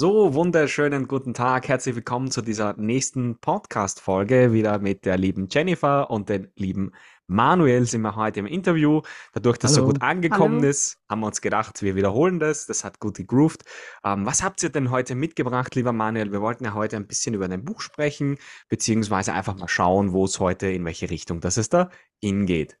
So, wunderschönen guten Tag. Herzlich willkommen zu dieser nächsten Podcast-Folge. Wieder mit der lieben Jennifer und dem lieben Manuel sind wir heute im Interview. Dadurch, dass es so gut Hallo. angekommen Hallo. ist, haben wir uns gedacht, wir wiederholen das. Das hat gut gegroovt. Ähm, was habt ihr denn heute mitgebracht, lieber Manuel? Wir wollten ja heute ein bisschen über dein Buch sprechen, beziehungsweise einfach mal schauen, wo es heute, in welche Richtung das es da hingeht.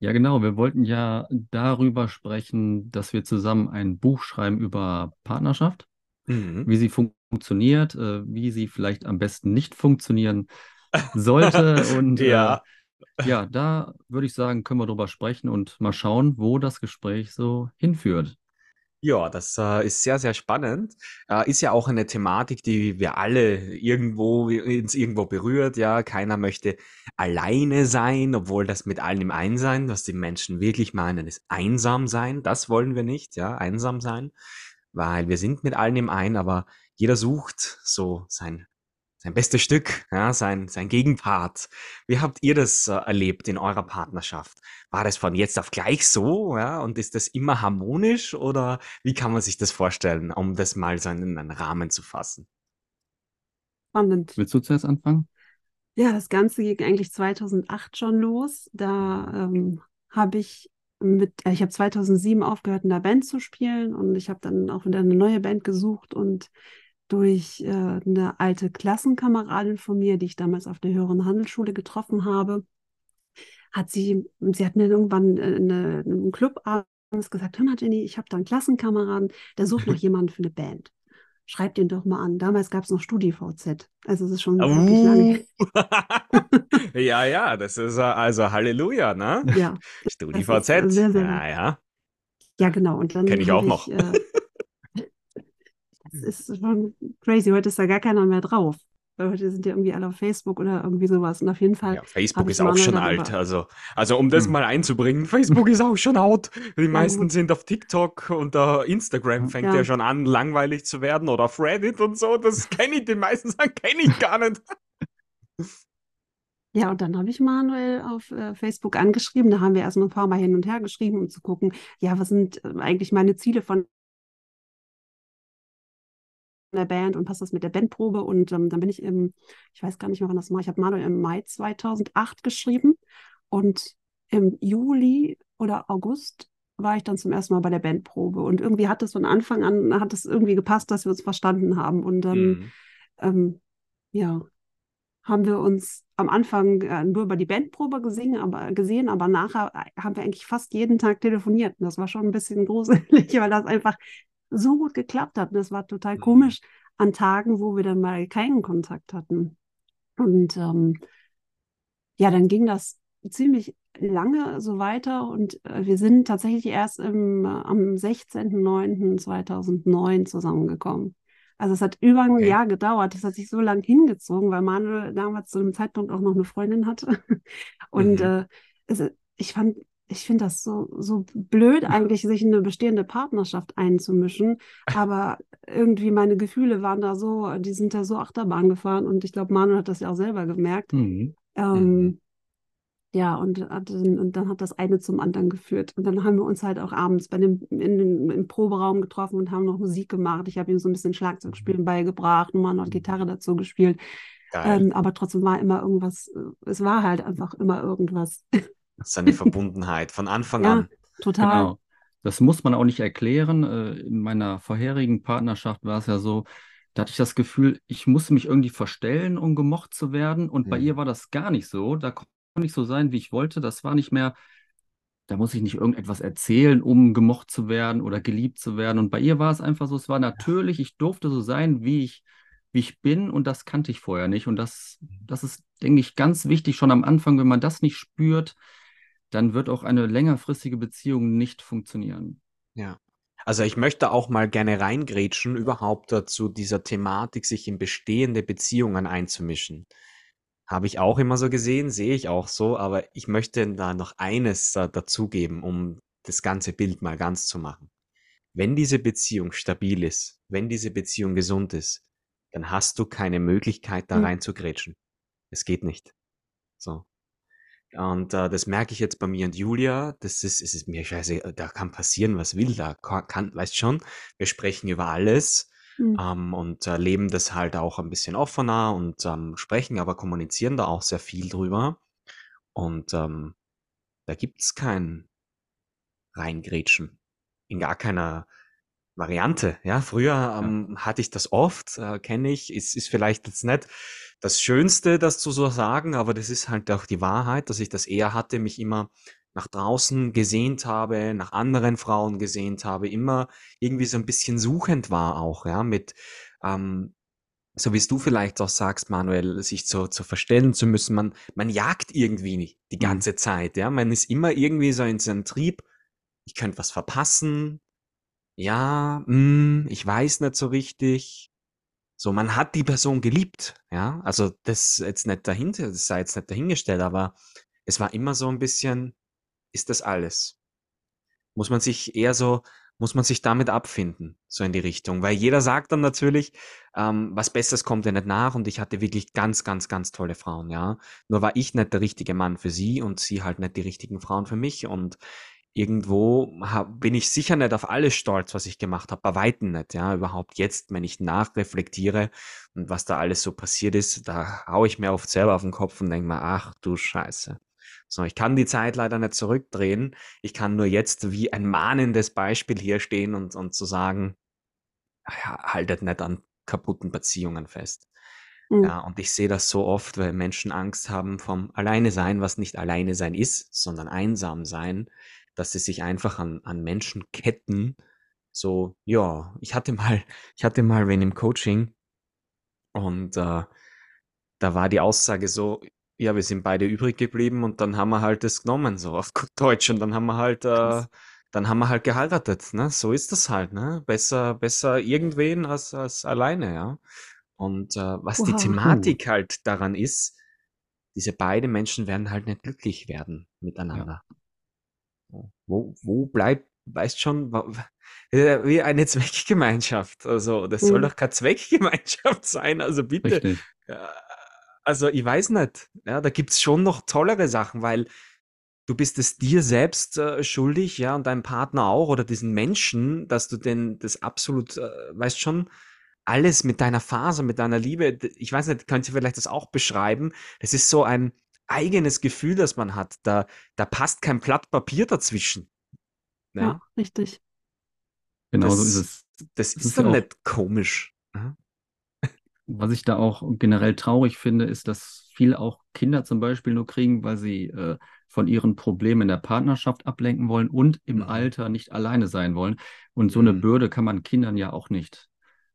Ja, genau. Wir wollten ja darüber sprechen, dass wir zusammen ein Buch schreiben über Partnerschaft, Mhm. wie sie fun funktioniert, äh, wie sie vielleicht am besten nicht funktionieren sollte. Und äh, Ja. ja, da würde ich sagen, können wir drüber sprechen und mal schauen, wo das Gespräch so hinführt. Ja, das äh, ist sehr, sehr spannend. Äh, ist ja auch eine Thematik, die wir alle irgendwo, uns irgendwo berührt. Ja, keiner möchte alleine sein, obwohl das mit allen im Einsein, was die Menschen wirklich meinen, ist einsam sein. Das wollen wir nicht, ja, einsam sein, weil wir sind mit allen im Ein, aber jeder sucht so sein, sein bestes Stück, ja, sein, sein Gegenpart. Wie habt ihr das äh, erlebt in eurer Partnerschaft? War das von jetzt auf gleich so, ja? Und ist das immer harmonisch oder wie kann man sich das vorstellen, um das mal so in einen Rahmen zu fassen? Spannend. Willst du zuerst anfangen? Ja, das Ganze ging eigentlich 2008 schon los. Da ähm, habe ich mit, äh, ich habe 2007 aufgehört, in der Band zu spielen und ich habe dann auch wieder eine neue Band gesucht und durch äh, eine alte Klassenkameradin von mir, die ich damals auf der höheren Handelsschule getroffen habe, hat sie, sie hat mir irgendwann äh, eine, einen Club abends gesagt, hör mal Jenny, ich habe da einen Klassenkameraden, der sucht noch jemanden für eine Band. Schreib den doch mal an. Damals gab es noch StudiVZ. Also es ist schon wirklich lange. Uh. ja, ja, das ist äh, also Halleluja, ne? Ja, StudiVZ. sehr, sehr Ja, lang. ja. Ja, genau. Und dann Kenn ich auch habe noch. ich, äh, das ist schon crazy. Heute ist da gar keiner mehr drauf. Weil heute sind ja irgendwie alle auf Facebook oder irgendwie sowas. Und auf jeden Fall Ja, Facebook ist auch schon darüber. alt. Also, also um das Hm. mal einzubringen, Facebook ist auch schon out. Die Ja, meisten gut. sind auf TikTok und uh, Instagram fängt ja Ja. schon an, langweilig zu werden oder auf Reddit und so. Das kenne ich, die meisten sagen, kenne ich gar nicht. Ja, und dann habe ich Manuel auf äh, Facebook angeschrieben. Da haben wir erstmal ein paar Mal hin und her geschrieben, um zu gucken, ja, was sind äh, eigentlich meine Ziele von der Band und passt das mit der Bandprobe? Und ähm, dann bin ich im, ich weiß gar nicht mehr, wann das war, ich habe Manuel im Mai 2008 geschrieben und im Juli oder August war ich dann zum ersten Mal bei der Bandprobe. Und irgendwie hat es von Anfang an, hat es irgendwie gepasst, dass wir uns verstanden haben. Und dann, Mhm. ähm, ja, haben wir uns am Anfang äh, nur über die Bandprobe gesehen, aber, gesehen, aber nachher äh, haben wir eigentlich fast jeden Tag telefoniert. Und das war schon ein bisschen gruselig, weil das einfach so gut geklappt hat. Das war total Mhm. komisch an Tagen, wo wir dann mal keinen Kontakt hatten. Und ähm, ja, dann ging das ziemlich lange so weiter und äh, wir sind tatsächlich erst im, äh, am 16.09.2009 zusammengekommen. Also es hat über ein Okay. Jahr gedauert. Das hat sich so lang hingezogen, weil Manuel damals zu dem Zeitpunkt auch noch eine Freundin hatte. Und Mhm. äh, es, ich fand, ich finde das so, so blöd eigentlich, sich in eine bestehende Partnerschaft einzumischen. Aber irgendwie meine Gefühle waren da so, die sind da so Achterbahn gefahren und ich glaube, Manuel hat das ja auch selber gemerkt. Mhm. Ähm, Mhm. ja, und, und dann hat das eine zum anderen geführt. Und dann haben wir uns halt auch abends bei dem, in, im Proberaum getroffen und haben noch Musik gemacht. Ich habe ihm so ein bisschen Schlagzeugspielen beigebracht und mal noch Gitarre dazu gespielt. Ähm, aber trotzdem war immer irgendwas, äh, es war halt einfach immer irgendwas. Das ist eine Verbundenheit von Anfang Ja, an. total. Genau. Das muss man auch nicht erklären. Äh, In meiner vorherigen Partnerschaft war es ja so, da hatte ich das Gefühl, ich musste mich irgendwie verstellen, um gemocht zu werden. Und bei ihr Mhm. war das gar nicht so. Da konnte ich so sein, wie ich wollte. Das war nicht mehr, da muss ich nicht irgendetwas erzählen, um gemocht zu werden oder geliebt zu werden. Und bei ihr war es einfach so, es war natürlich, ich durfte so sein, wie ich, wie ich bin. Und das kannte ich vorher nicht. Und das, das ist, denke ich, ganz wichtig schon am Anfang, wenn man das nicht spürt, dann wird auch eine längerfristige Beziehung nicht funktionieren. Ja. Also ich möchte auch mal gerne reingrätschen, überhaupt dazu dieser Thematik, sich in bestehende Beziehungen einzumischen. Habe ich auch immer so gesehen, sehe ich auch so, aber ich möchte da noch eines dazugeben, um das ganze Bild mal ganz zu machen. Wenn diese Beziehung stabil ist, wenn diese Beziehung gesund ist, dann hast du keine Möglichkeit, da Mhm. reinzugrätschen. Es geht nicht. So. Und äh, das merke ich jetzt bei mir und Julia. Das ist, es ist mir scheiße, da kann passieren, was will. Da kann, kann weißt schon, wir sprechen über alles. Mhm. ähm, und äh, leben das halt auch ein bisschen offener und ähm, sprechen, aber kommunizieren da auch sehr viel drüber. Und ähm, da gibt's kein Reingrätschen. In gar keiner Variante. Ja, früher Ja. ähm, hatte ich das oft, äh, kenne ich. Ist, ist vielleicht jetzt nicht das Schönste, das zu so sagen, aber das ist halt auch die Wahrheit, dass ich das eher hatte, mich immer nach draußen gesehnt habe, nach anderen Frauen gesehnt habe, immer irgendwie so ein bisschen suchend war auch, ja, mit, ähm, so wie es du vielleicht auch sagst, Manuel, sich zu, zu verstellen zu müssen. Man, man jagt irgendwie nicht die Mhm. ganze Zeit, ja. Man ist immer irgendwie so in seinem Trieb, ich könnte was verpassen, ja, hm, ich weiß nicht so richtig. So, man hat die Person geliebt, ja. Also das jetzt nicht dahinter, das sei jetzt nicht dahingestellt, aber es war immer so ein bisschen, ist das alles? Muss man sich eher so, muss man sich damit abfinden, so in die Richtung. Weil jeder sagt dann natürlich, ähm, was Besseres kommt ja nicht nach und ich hatte wirklich ganz, ganz, ganz tolle Frauen, ja. Nur war ich nicht der richtige Mann für sie und sie halt nicht die richtigen Frauen für mich und irgendwo hab, bin ich sicher nicht auf alles stolz, was ich gemacht habe, bei Weitem nicht, ja, überhaupt jetzt, wenn ich nachreflektiere und was da alles so passiert ist, da hau ich mir oft selber auf den Kopf und denke mir, ach du Scheiße. So, ich kann die Zeit leider nicht zurückdrehen. Ich kann nur jetzt wie ein mahnendes Beispiel hier stehen und, und zu sagen, ja, haltet nicht an kaputten Beziehungen fest. Mhm. Ja, und ich sehe das so oft, weil Menschen Angst haben vom Alleine sein, was nicht Alleine sein ist, sondern einsam sein, dass sie sich einfach an, an Menschen ketten. So, ja, ich hatte mal, ich hatte mal wen im Coaching und äh, da war die Aussage so, ja, wir sind beide übrig geblieben und dann haben wir halt das genommen, so auf gut Deutsch, und dann haben wir halt, äh, dann haben wir halt geheiratet, ne? So ist das halt, ne? Besser, besser irgendwen als, als alleine, ja. Und äh, was die Wow. Puh. Thematik halt daran ist, diese beiden Menschen werden halt nicht glücklich werden Ja. miteinander. So. Wo, wo bleibt, weißt schon, wie eine Zweckgemeinschaft. Also, das soll Mhm. doch keine Zweckgemeinschaft sein. Also bitte. Richtig. Also, ich weiß nicht. Ja, da gibt's schon noch tollere Sachen, weil du bist es dir selbst äh, schuldig, ja, und deinem Partner auch oder diesen Menschen, dass du denn das absolut, äh, weißt schon, alles mit deiner Faser, mit deiner Liebe, ich weiß nicht, könnt ihr vielleicht das auch beschreiben? Das ist so ein eigenes Gefühl, das man hat. Da, da passt kein Blatt Papier dazwischen. Ja, Ja, richtig. Genau so ist das, es. das Das ist ist ja dann auch, nicht komisch. Ja? was ich da auch generell traurig finde, ist, dass viele auch Kinder zum Beispiel nur kriegen, weil sie äh, von ihren Problemen in der Partnerschaft ablenken wollen und im Mhm. Alter nicht alleine sein wollen. Und so eine Mhm. Bürde kann man Kindern ja auch nicht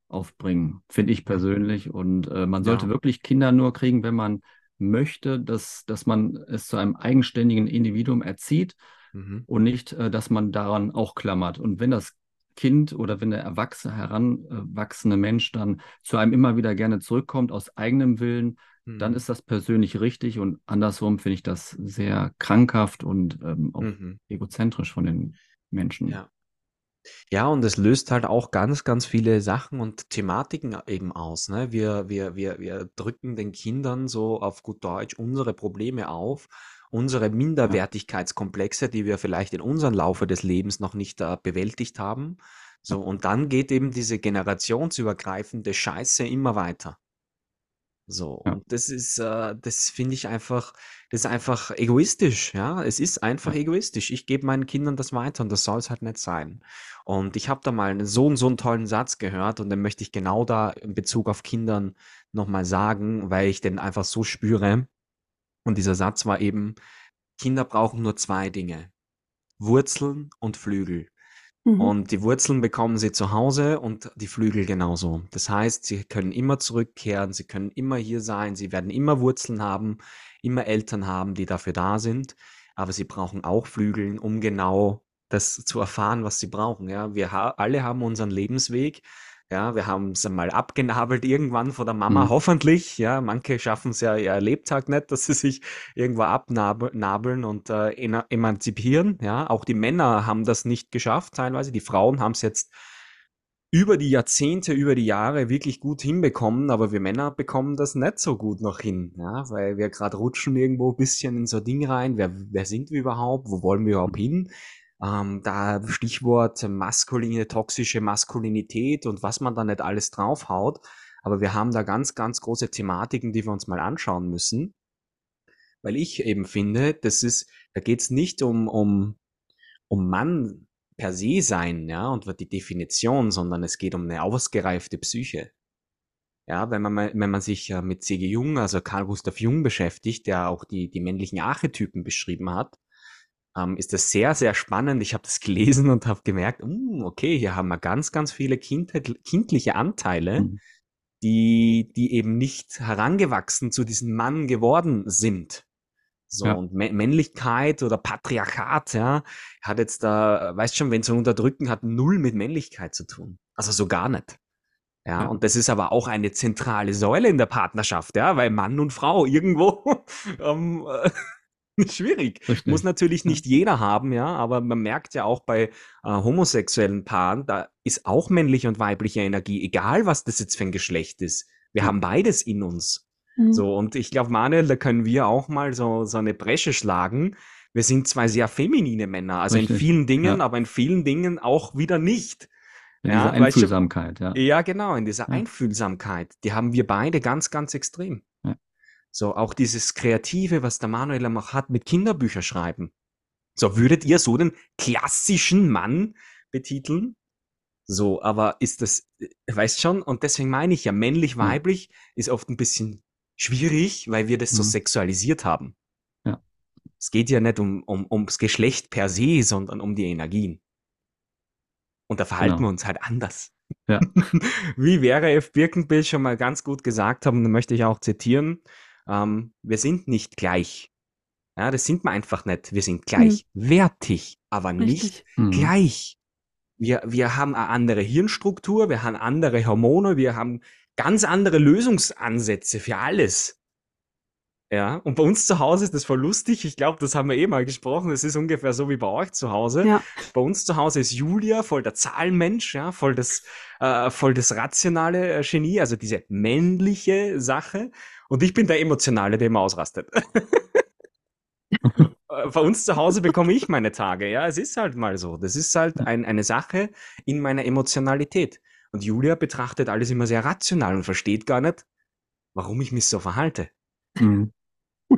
aufbringen, finde ich persönlich. Und äh, man sollte Ja. wirklich Kinder nur kriegen, wenn man möchte, dass, dass man es zu einem eigenständigen Individuum erzieht Mhm. und nicht, äh, dass man daran auch klammert. Und wenn das Kind oder wenn der erwachsene, heranwachsende Mensch dann zu einem immer wieder gerne zurückkommt aus eigenem Willen, dann Mhm. ist das persönlich richtig und andersrum finde ich das sehr krankhaft und ähm, auch Mhm. egozentrisch von den Menschen. Ja. Ja, und es löst halt auch ganz, ganz viele Sachen und Thematiken eben aus, ne? Wir, wir, wir, wir drücken den Kindern so auf gut Deutsch unsere Probleme auf, unsere Minderwertigkeitskomplexe, die wir vielleicht in unserem Laufe des Lebens noch nicht äh, bewältigt haben. So, und dann geht eben diese generationsübergreifende Scheiße immer weiter. So, ja, und das ist, äh, das finde ich einfach, das ist einfach egoistisch, ja. Es ist einfach ja, egoistisch. Ich gebe meinen Kindern das weiter und das soll es halt nicht sein. Und ich habe da mal einen, so und so einen tollen Satz gehört und den möchte ich genau da in Bezug auf Kindern nochmal sagen, weil ich den einfach so spüre. Und dieser Satz war eben, Kinder brauchen nur zwei Dinge, Wurzeln und Flügel. Mhm. Und die Wurzeln bekommen sie zu Hause und die Flügel genauso. Das heißt, sie können immer zurückkehren, sie können immer hier sein, sie werden immer Wurzeln haben, immer Eltern haben, die dafür da sind. Aber sie brauchen auch Flügeln, um genau das zu erfahren, was sie brauchen. Ja, wir ha alle haben unseren Lebensweg. Ja, wir haben es einmal abgenabelt irgendwann von der Mama, mhm. hoffentlich. Ja, manche schaffen es ja ihr Lebtag nicht, dass sie sich irgendwo abnabeln und äh, emanzipieren. Ja, auch die Männer haben das nicht geschafft, teilweise. Die Frauen haben es jetzt über die Jahrzehnte, über die Jahre wirklich gut hinbekommen, aber wir Männer bekommen das nicht so gut noch hin, ja, weil wir gerade rutschen irgendwo ein bisschen in so ein Ding rein. Wer, wer sind wir überhaupt? Wo wollen wir überhaupt hin? Ähm, da Stichwort maskuline, toxische Maskulinität und was man da nicht alles draufhaut. Aber wir haben da ganz, ganz große Thematiken, die wir uns mal anschauen müssen. Weil ich eben finde, das ist, da geht's nicht um, um, um Mann per se sein, ja, und die Definition, sondern es geht um eine ausgereifte Psyche. Ja, wenn man, wenn man sich mit C.G. Jung, also Carl Gustav Jung beschäftigt, der auch die, die männlichen Archetypen beschrieben hat, ähm, ist das sehr, sehr spannend. Ich habe das gelesen und habe gemerkt, uh, okay, hier haben wir ganz, ganz viele Kindheit, kindliche Anteile, mhm. die, die eben nicht herangewachsen zu diesem Mann geworden sind. So, ja. und Männlichkeit oder Patriarchat, ja, hat jetzt da, weißt schon, wenn so unterdrücken, hat null mit Männlichkeit zu tun. Also so gar nicht. Ja, ja, und das ist aber auch eine zentrale Säule in der Partnerschaft, ja, weil Mann und Frau irgendwo ähm, schwierig. Richtig. Muss natürlich nicht ja. jeder haben, ja, aber man merkt ja auch bei äh, homosexuellen Paaren, da ist auch männliche und weibliche Energie, egal was das jetzt für ein Geschlecht ist. Wir ja. haben beides in uns. Mhm. So, und ich glaube, Manuel, da können wir auch mal so, so eine Bresche schlagen. Wir sind zwei sehr feminine Männer, also Richtig. in vielen Dingen, aber in vielen Dingen auch wieder nicht. In ja, dieser Einfühlsamkeit, ja. Ja, genau, in dieser ja. Einfühlsamkeit. Die haben wir beide ganz, ganz extrem. So, auch dieses Kreative, was der Manuel auch hat mit Kinderbücher schreiben. So, würdet ihr so den klassischen Mann betiteln? So, aber ist das, äh, weißt schon, und deswegen meine ich ja, männlich-weiblich ist oft ein bisschen schwierig, weil wir das so mhm. sexualisiert haben. Ja. Es geht ja nicht um, um, ums Geschlecht per se, sondern um die Energien. Und da verhalten genau. wir uns halt anders. Ja. Wie wäre F. Birkenbill schon mal ganz gut gesagt haben, da möchte ich auch zitieren, ähm, wir sind nicht gleich. Ja, das sind wir einfach nicht. Wir sind gleichwertig, mhm. aber Richtig. nicht mhm. gleich. Wir, wir haben eine andere Hirnstruktur, wir haben andere Hormone, wir haben ganz andere Lösungsansätze für alles. Ja, und bei uns zu Hause ist das voll lustig. Ich glaube, das haben wir eh mal gesprochen. Es ist ungefähr so wie bei euch zu Hause. Ja. Bei uns zu Hause ist Julia voll der Zahlenmensch, ja, voll das, äh, voll das rationale äh, Genie, also diese männliche Sache. Und ich bin der emotionale, der immer ausrastet. Bei uns zu Hause bekomme ich meine Tage. Ja, es ist halt mal so. Das ist halt ein, eine Sache in meiner Emotionalität. Und Julia betrachtet alles immer sehr rational und versteht gar nicht, warum ich mich so verhalte. Mhm.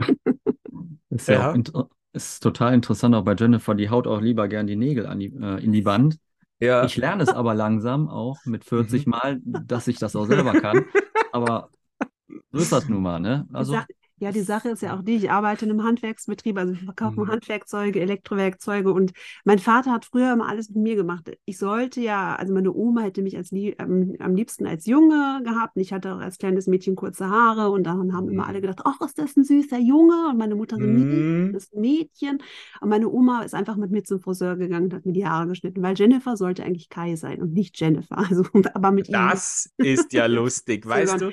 ist ja, ja. Ist total interessant auch bei Jennifer, die haut auch lieber gern die Nägel die, äh, in die Wand. Ja. Ich lerne es aber langsam auch mit 40 mhm. Mal, dass ich das auch selber kann. Aber so ist das nun mal, ne? Also, ja, die Sache ist ja auch die, ich arbeite in einem Handwerksbetrieb, also wir verkaufen mhm. Handwerkzeuge, Elektrowerkzeuge und mein Vater hat früher immer alles mit mir gemacht. Ich sollte ja, also meine Oma hätte mich als ähm, am liebsten als Junge gehabt und ich hatte auch als kleines Mädchen kurze Haare und dann haben mhm. immer alle mhm. gedacht, ach, ist das ein süßer Junge? Und meine Mutter so, mhm. das Mädchen. Und meine Oma ist einfach mit mir zum Friseur gegangen und hat mir die Haare geschnitten, weil Jennifer sollte eigentlich Kai sein und nicht Jennifer. Also, aber mit das ihm. ist ja lustig, weißt du?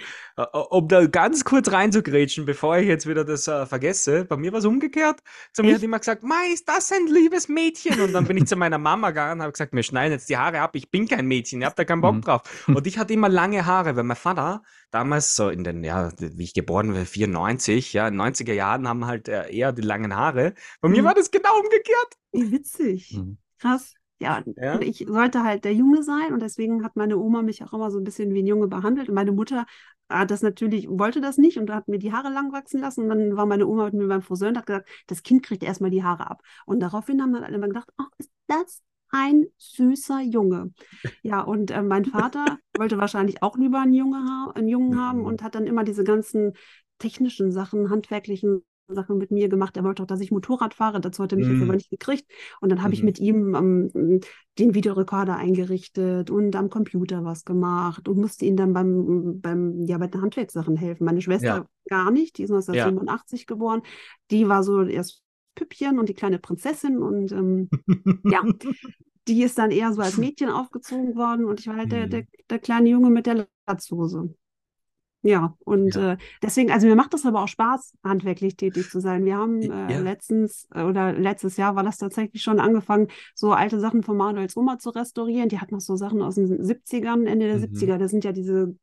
Um da ganz kurz reinzugrätschen, bevor bevor ich jetzt wieder das äh, vergesse, bei mir war es umgekehrt. Zu mir hat immer gesagt, Mai, ist das ein liebes Mädchen? Und dann bin ich zu meiner Mama gegangen und habe gesagt, wir schneiden jetzt die Haare ab, ich bin kein Mädchen, ihr habt da keinen Bock mhm. drauf. Und ich hatte immer lange Haare, weil mein Vater damals so in den, ja, wie ich geboren war, 94, ja, in 90er Jahren haben halt äh, eher die langen Haare. Bei mir mhm. war das genau umgekehrt. Wie witzig. Mhm. Krass. Ja, ja, und ich sollte halt der Junge sein und deswegen hat meine Oma mich auch immer so ein bisschen wie ein Junge behandelt. Und meine Mutter hat das natürlich, wollte das nicht und hat mir die Haare lang wachsen lassen. Und dann war meine Oma mit mir beim Friseur und hat gesagt, das Kind kriegt erstmal die Haare ab. Und daraufhin haben dann alle immer gedacht, ach, ist das ein süßer Junge. Ja, und äh, mein Vater wollte wahrscheinlich auch lieber einen, Junge ha einen Jungen haben und hat dann immer diese ganzen technischen Sachen, handwerklichen Sachen mit mir gemacht. Er wollte auch, dass ich Motorrad fahre. Dazu hat er mich mm. aber nicht gekriegt. Und dann habe mm. ich mhm. mit ihm ähm, den Videorekorder eingerichtet und am Computer was gemacht und musste ihm dann beim, beim ja, bei den Handwerkssachen helfen. Meine Schwester ja. gar nicht, die ist 1987 ja. geboren. Die war so erst Püppchen und die kleine Prinzessin und ähm, ja, die ist dann eher so als Mädchen aufgezogen worden und ich war halt mm. der, der, mhm. der kleine Junge mit der Latzhose. Ja, und Ja. äh, deswegen, also mir macht das aber auch Spaß, handwerklich tätig zu sein. Wir haben äh, Ja. letztens äh, oder letztes Jahr war das tatsächlich schon angefangen, so alte Sachen von Manuels Oma zu restaurieren. Die hat noch so Sachen aus den 70ern, Ende der Mhm. 70er. Das sind ja diese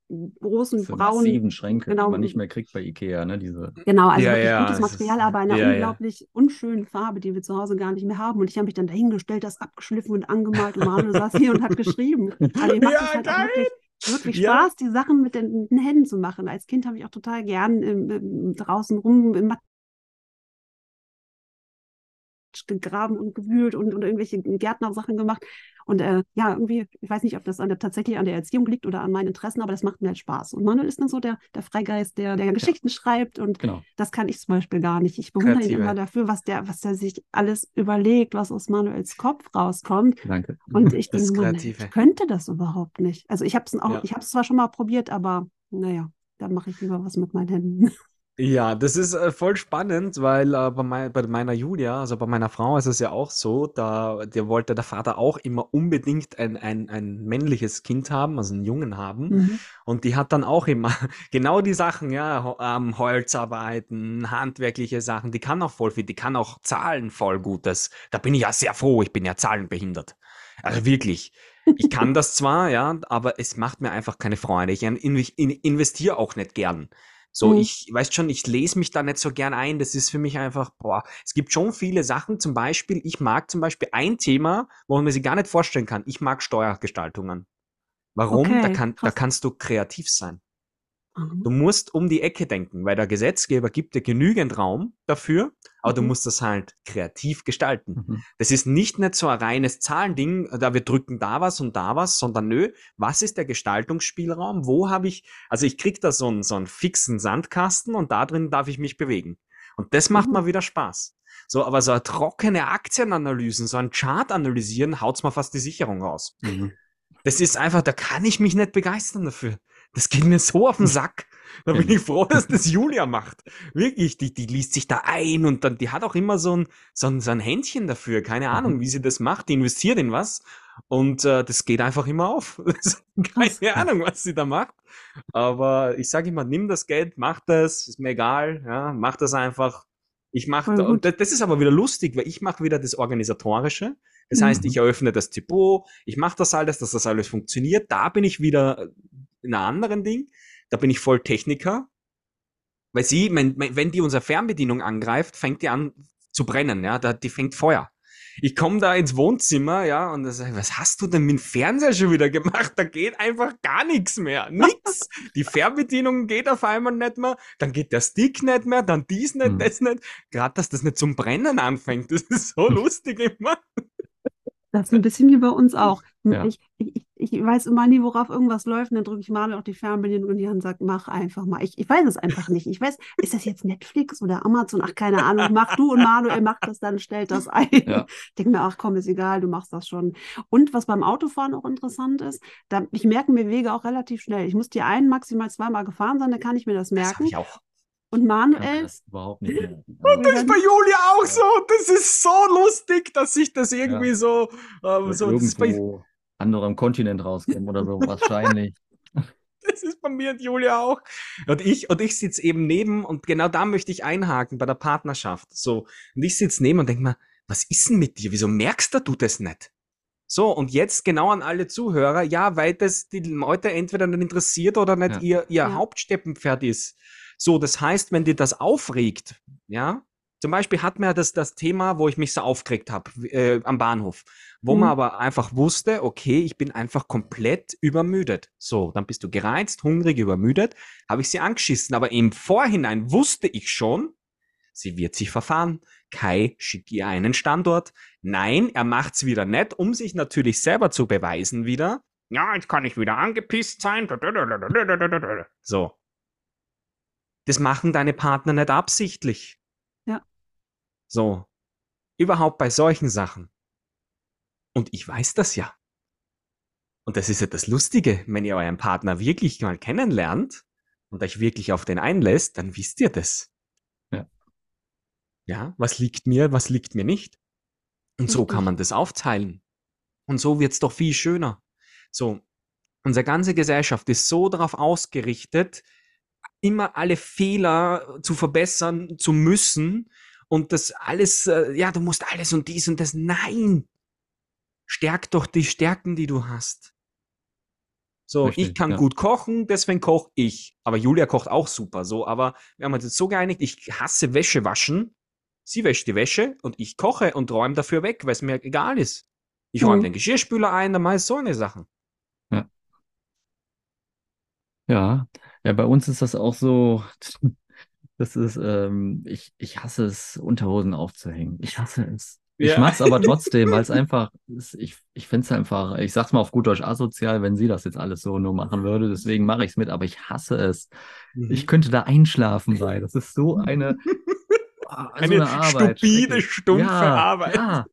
großen Diese braunen, massiven Schränke, genau. die man nicht mehr kriegt bei Ikea, ne? Diese, genau, also Ja, wirklich ja, gutes es ist- Material, aber einer ja, unglaublich unschönen Farbe, die wir zu Hause gar nicht mehr haben. Und ich habe mich dann dahingestellt, das abgeschliffen und angemalt und Manuel saß hier und hat geschrieben. Also Ja, halt geil. Wirklich Ja. Spaß, die Sachen mit den, mit den Händen zu machen. Als Kind habe ich auch total gern im, im, draußen rum im Matsch gegraben und gewühlt und, und irgendwelche Gärtnersachen gemacht. Und äh, ja, irgendwie, ich weiß nicht, ob das an der, tatsächlich an der Erziehung liegt oder an meinen Interessen, aber das macht mir halt Spaß. Und Manuel ist dann so der, der Freigeist, der, der Geschichten schreibt und genau. das kann ich zum Beispiel gar nicht. Ich bewundere ihn Kreative. immer dafür, was der, was der sich alles überlegt, was aus Manuels Kopf rauskommt. Danke. Und ich denke, Kreative. ich könnte das überhaupt nicht. Also ich habe es auch, Ja. ich habe es zwar schon mal probiert, aber naja, da mache ich lieber was mit meinen Händen. Ja, das ist äh, voll spannend, weil äh, bei, mei bei meiner Julia, also bei meiner Frau ist es ja auch so, da der wollte der Vater auch immer unbedingt ein, ein, ein männliches Kind haben, also einen Jungen haben. Mhm. Und die hat dann auch immer genau die Sachen, ja, ähm, Holzarbeiten, handwerkliche Sachen, die kann auch voll viel, die kann auch Zahlen voll gut. Das, da bin ich ja sehr froh, ich bin ja zahlenbehindert. Also wirklich. Ich kann das zwar, ja, aber es macht mir einfach keine Freude. Ich in, in, investiere auch nicht gern. So, Mhm. ich weißt schon, ich lese mich da nicht so gern ein. Das ist für mich einfach, boah, es gibt schon viele Sachen. Zum Beispiel, ich mag zum Beispiel ein Thema, wo man sich gar nicht vorstellen kann. Ich mag Steuergestaltungen. Warum? da, Okay, kann, da kannst du kreativ sein. Mhm. Du musst um die Ecke denken, weil der Gesetzgeber gibt dir genügend Raum dafür, aber du Mhm. musst das halt kreativ gestalten. Mhm. Das ist nicht nicht so ein reines Zahlending, da wir drücken da was und da was, sondern nö, was ist der Gestaltungsspielraum? Wo habe ich, also ich krieg da so einen, so einen fixen Sandkasten und da drin darf ich mich bewegen. Und das macht Mhm. mal wieder Spaß. So, aber so eine trockene Aktienanalysen, so ein Chart analysieren, haut's mal fast die Sicherung raus. Mhm. Das ist einfach, da kann ich mich nicht begeistern dafür. Das geht mir so auf den Sack. Da bin ich froh, dass das Julia macht. Wirklich, die, die liest sich da ein und dann, die hat auch immer so ein, so ein, so ein Händchen dafür. Keine Ahnung, Mhm. wie sie das macht. Die investiert in was und äh, das geht einfach immer auf. Keine Ahnung, was sie da macht. Aber ich sage immer, nimm das Geld, mach das, ist mir egal, ja, mach das einfach. Ich mache, da, und das, das ist aber wieder lustig, weil ich mache wieder das Organisatorische. Das heißt, Mhm. ich eröffne das Depot, ich mache das alles, dass das alles funktioniert. Da bin ich wieder in einem anderen Ding. Da bin ich voll Techniker. Weil sie, wenn, wenn die unsere Fernbedienung angreift, fängt die an zu brennen, ja, da, die fängt Feuer. Ich komme da ins Wohnzimmer, ja, und da sag ich, was hast du denn mit dem Fernseher schon wieder gemacht? Da geht einfach gar nichts mehr. Nix. Die Fernbedienung geht auf einmal nicht mehr, dann geht der Stick nicht mehr, dann dies nicht, Hm. das nicht. Gerade, dass das nicht zum Brennen anfängt, das ist so lustig immer. Das ist ein bisschen wie bei uns auch. Ja. Ich, ich, ich weiß immer nie, worauf irgendwas läuft, und dann drücke ich Manuel auch die Fernbedienung in die Hand und sage, mach einfach mal. Ich, ich weiß es einfach nicht. Ich weiß, ist das jetzt Netflix oder Amazon? Ach, keine Ahnung. Mach du und Manuel macht das dann, stellt das ein. Ja. Denke mir, ach komm, ist egal, du machst das schon. Und was beim Autofahren auch interessant ist, da, ich merke mir Wege auch relativ schnell. Ich muss die ein, maximal zweimal gefahren sein, dann kann ich mir das Das merken. ich auch. Und Manuel, das überhaupt nicht merken. Das ist Also, bei Julia auch so. Das ist so lustig, dass ich das irgendwie Ja. so, ähm, so das ist, bei, irgendwo anderem Kontinent rauskommen oder so, wahrscheinlich. das ist bei mir und Julia auch. Und ich, und ich sitze eben neben und genau da möchte ich einhaken bei der Partnerschaft. So. Und ich sitze neben und denke mir, was ist denn mit dir? Wieso merkst du das nicht? So, und jetzt genau an alle Zuhörer, ja, weil das die Leute entweder nicht interessiert oder nicht Ja. ihr, ihr Ja. Hauptsteppenpferd ist. So, das heißt, wenn dir das aufregt, ja, zum Beispiel hat man ja das, das Thema, wo ich mich so aufgeregt habe, äh, am Bahnhof, wo man Mhm. aber einfach wusste, okay, ich bin einfach komplett übermüdet. So, dann bist du gereizt, hungrig, übermüdet, habe ich sie angeschissen. Aber im Vorhinein wusste ich schon, sie wird sich verfahren. Kai schickt ihr einen Standort. Nein, er macht's wieder nicht, um sich natürlich selber zu beweisen wieder. Ja, jetzt kann ich wieder angepisst sein. So. Das machen deine Partner nicht absichtlich. So. Überhaupt bei solchen Sachen. Und ich weiß das ja. Und das ist ja das Lustige, wenn ihr euren Partner wirklich mal kennenlernt und euch wirklich auf den einlässt, dann wisst ihr das. Ja. Ja, was liegt mir, was liegt mir nicht? Und so kann man das aufteilen. Und so wird's doch viel schöner. So, unsere ganze Gesellschaft ist so darauf ausgerichtet, immer alle Fehler zu verbessern zu müssen und das alles, äh, ja, du musst alles und dies und das. Nein! Stärk doch die Stärken, die du hast. So, Richtig, ich kann ja. gut kochen, deswegen koche ich. Aber Julia kocht auch super. So, aber wir haben uns jetzt so geeinigt, ich hasse Wäsche waschen. Sie wäscht die Wäsche und ich koche und räume dafür weg, weil es mir egal ist. Ich räume Mhm. den Geschirrspüler ein, dann mache ich so eine Sachen. Ja, ja, bei uns ist das auch so, das ist, ähm, ich, ich hasse es, Unterhosen aufzuhängen. Ich hasse es. Ich Ja. mach's aber trotzdem, weil es einfach, ist, ich, ich finde es einfach, ich sag's mal auf gut Deutsch asozial, wenn sie das jetzt alles so nur machen würde. Deswegen mache ich es mit, aber ich hasse es. Mhm. Ich könnte da einschlafen bei. Das ist so eine, ah, so Eine Arbeit. stupide, stumpfe ja, Arbeit. Ja,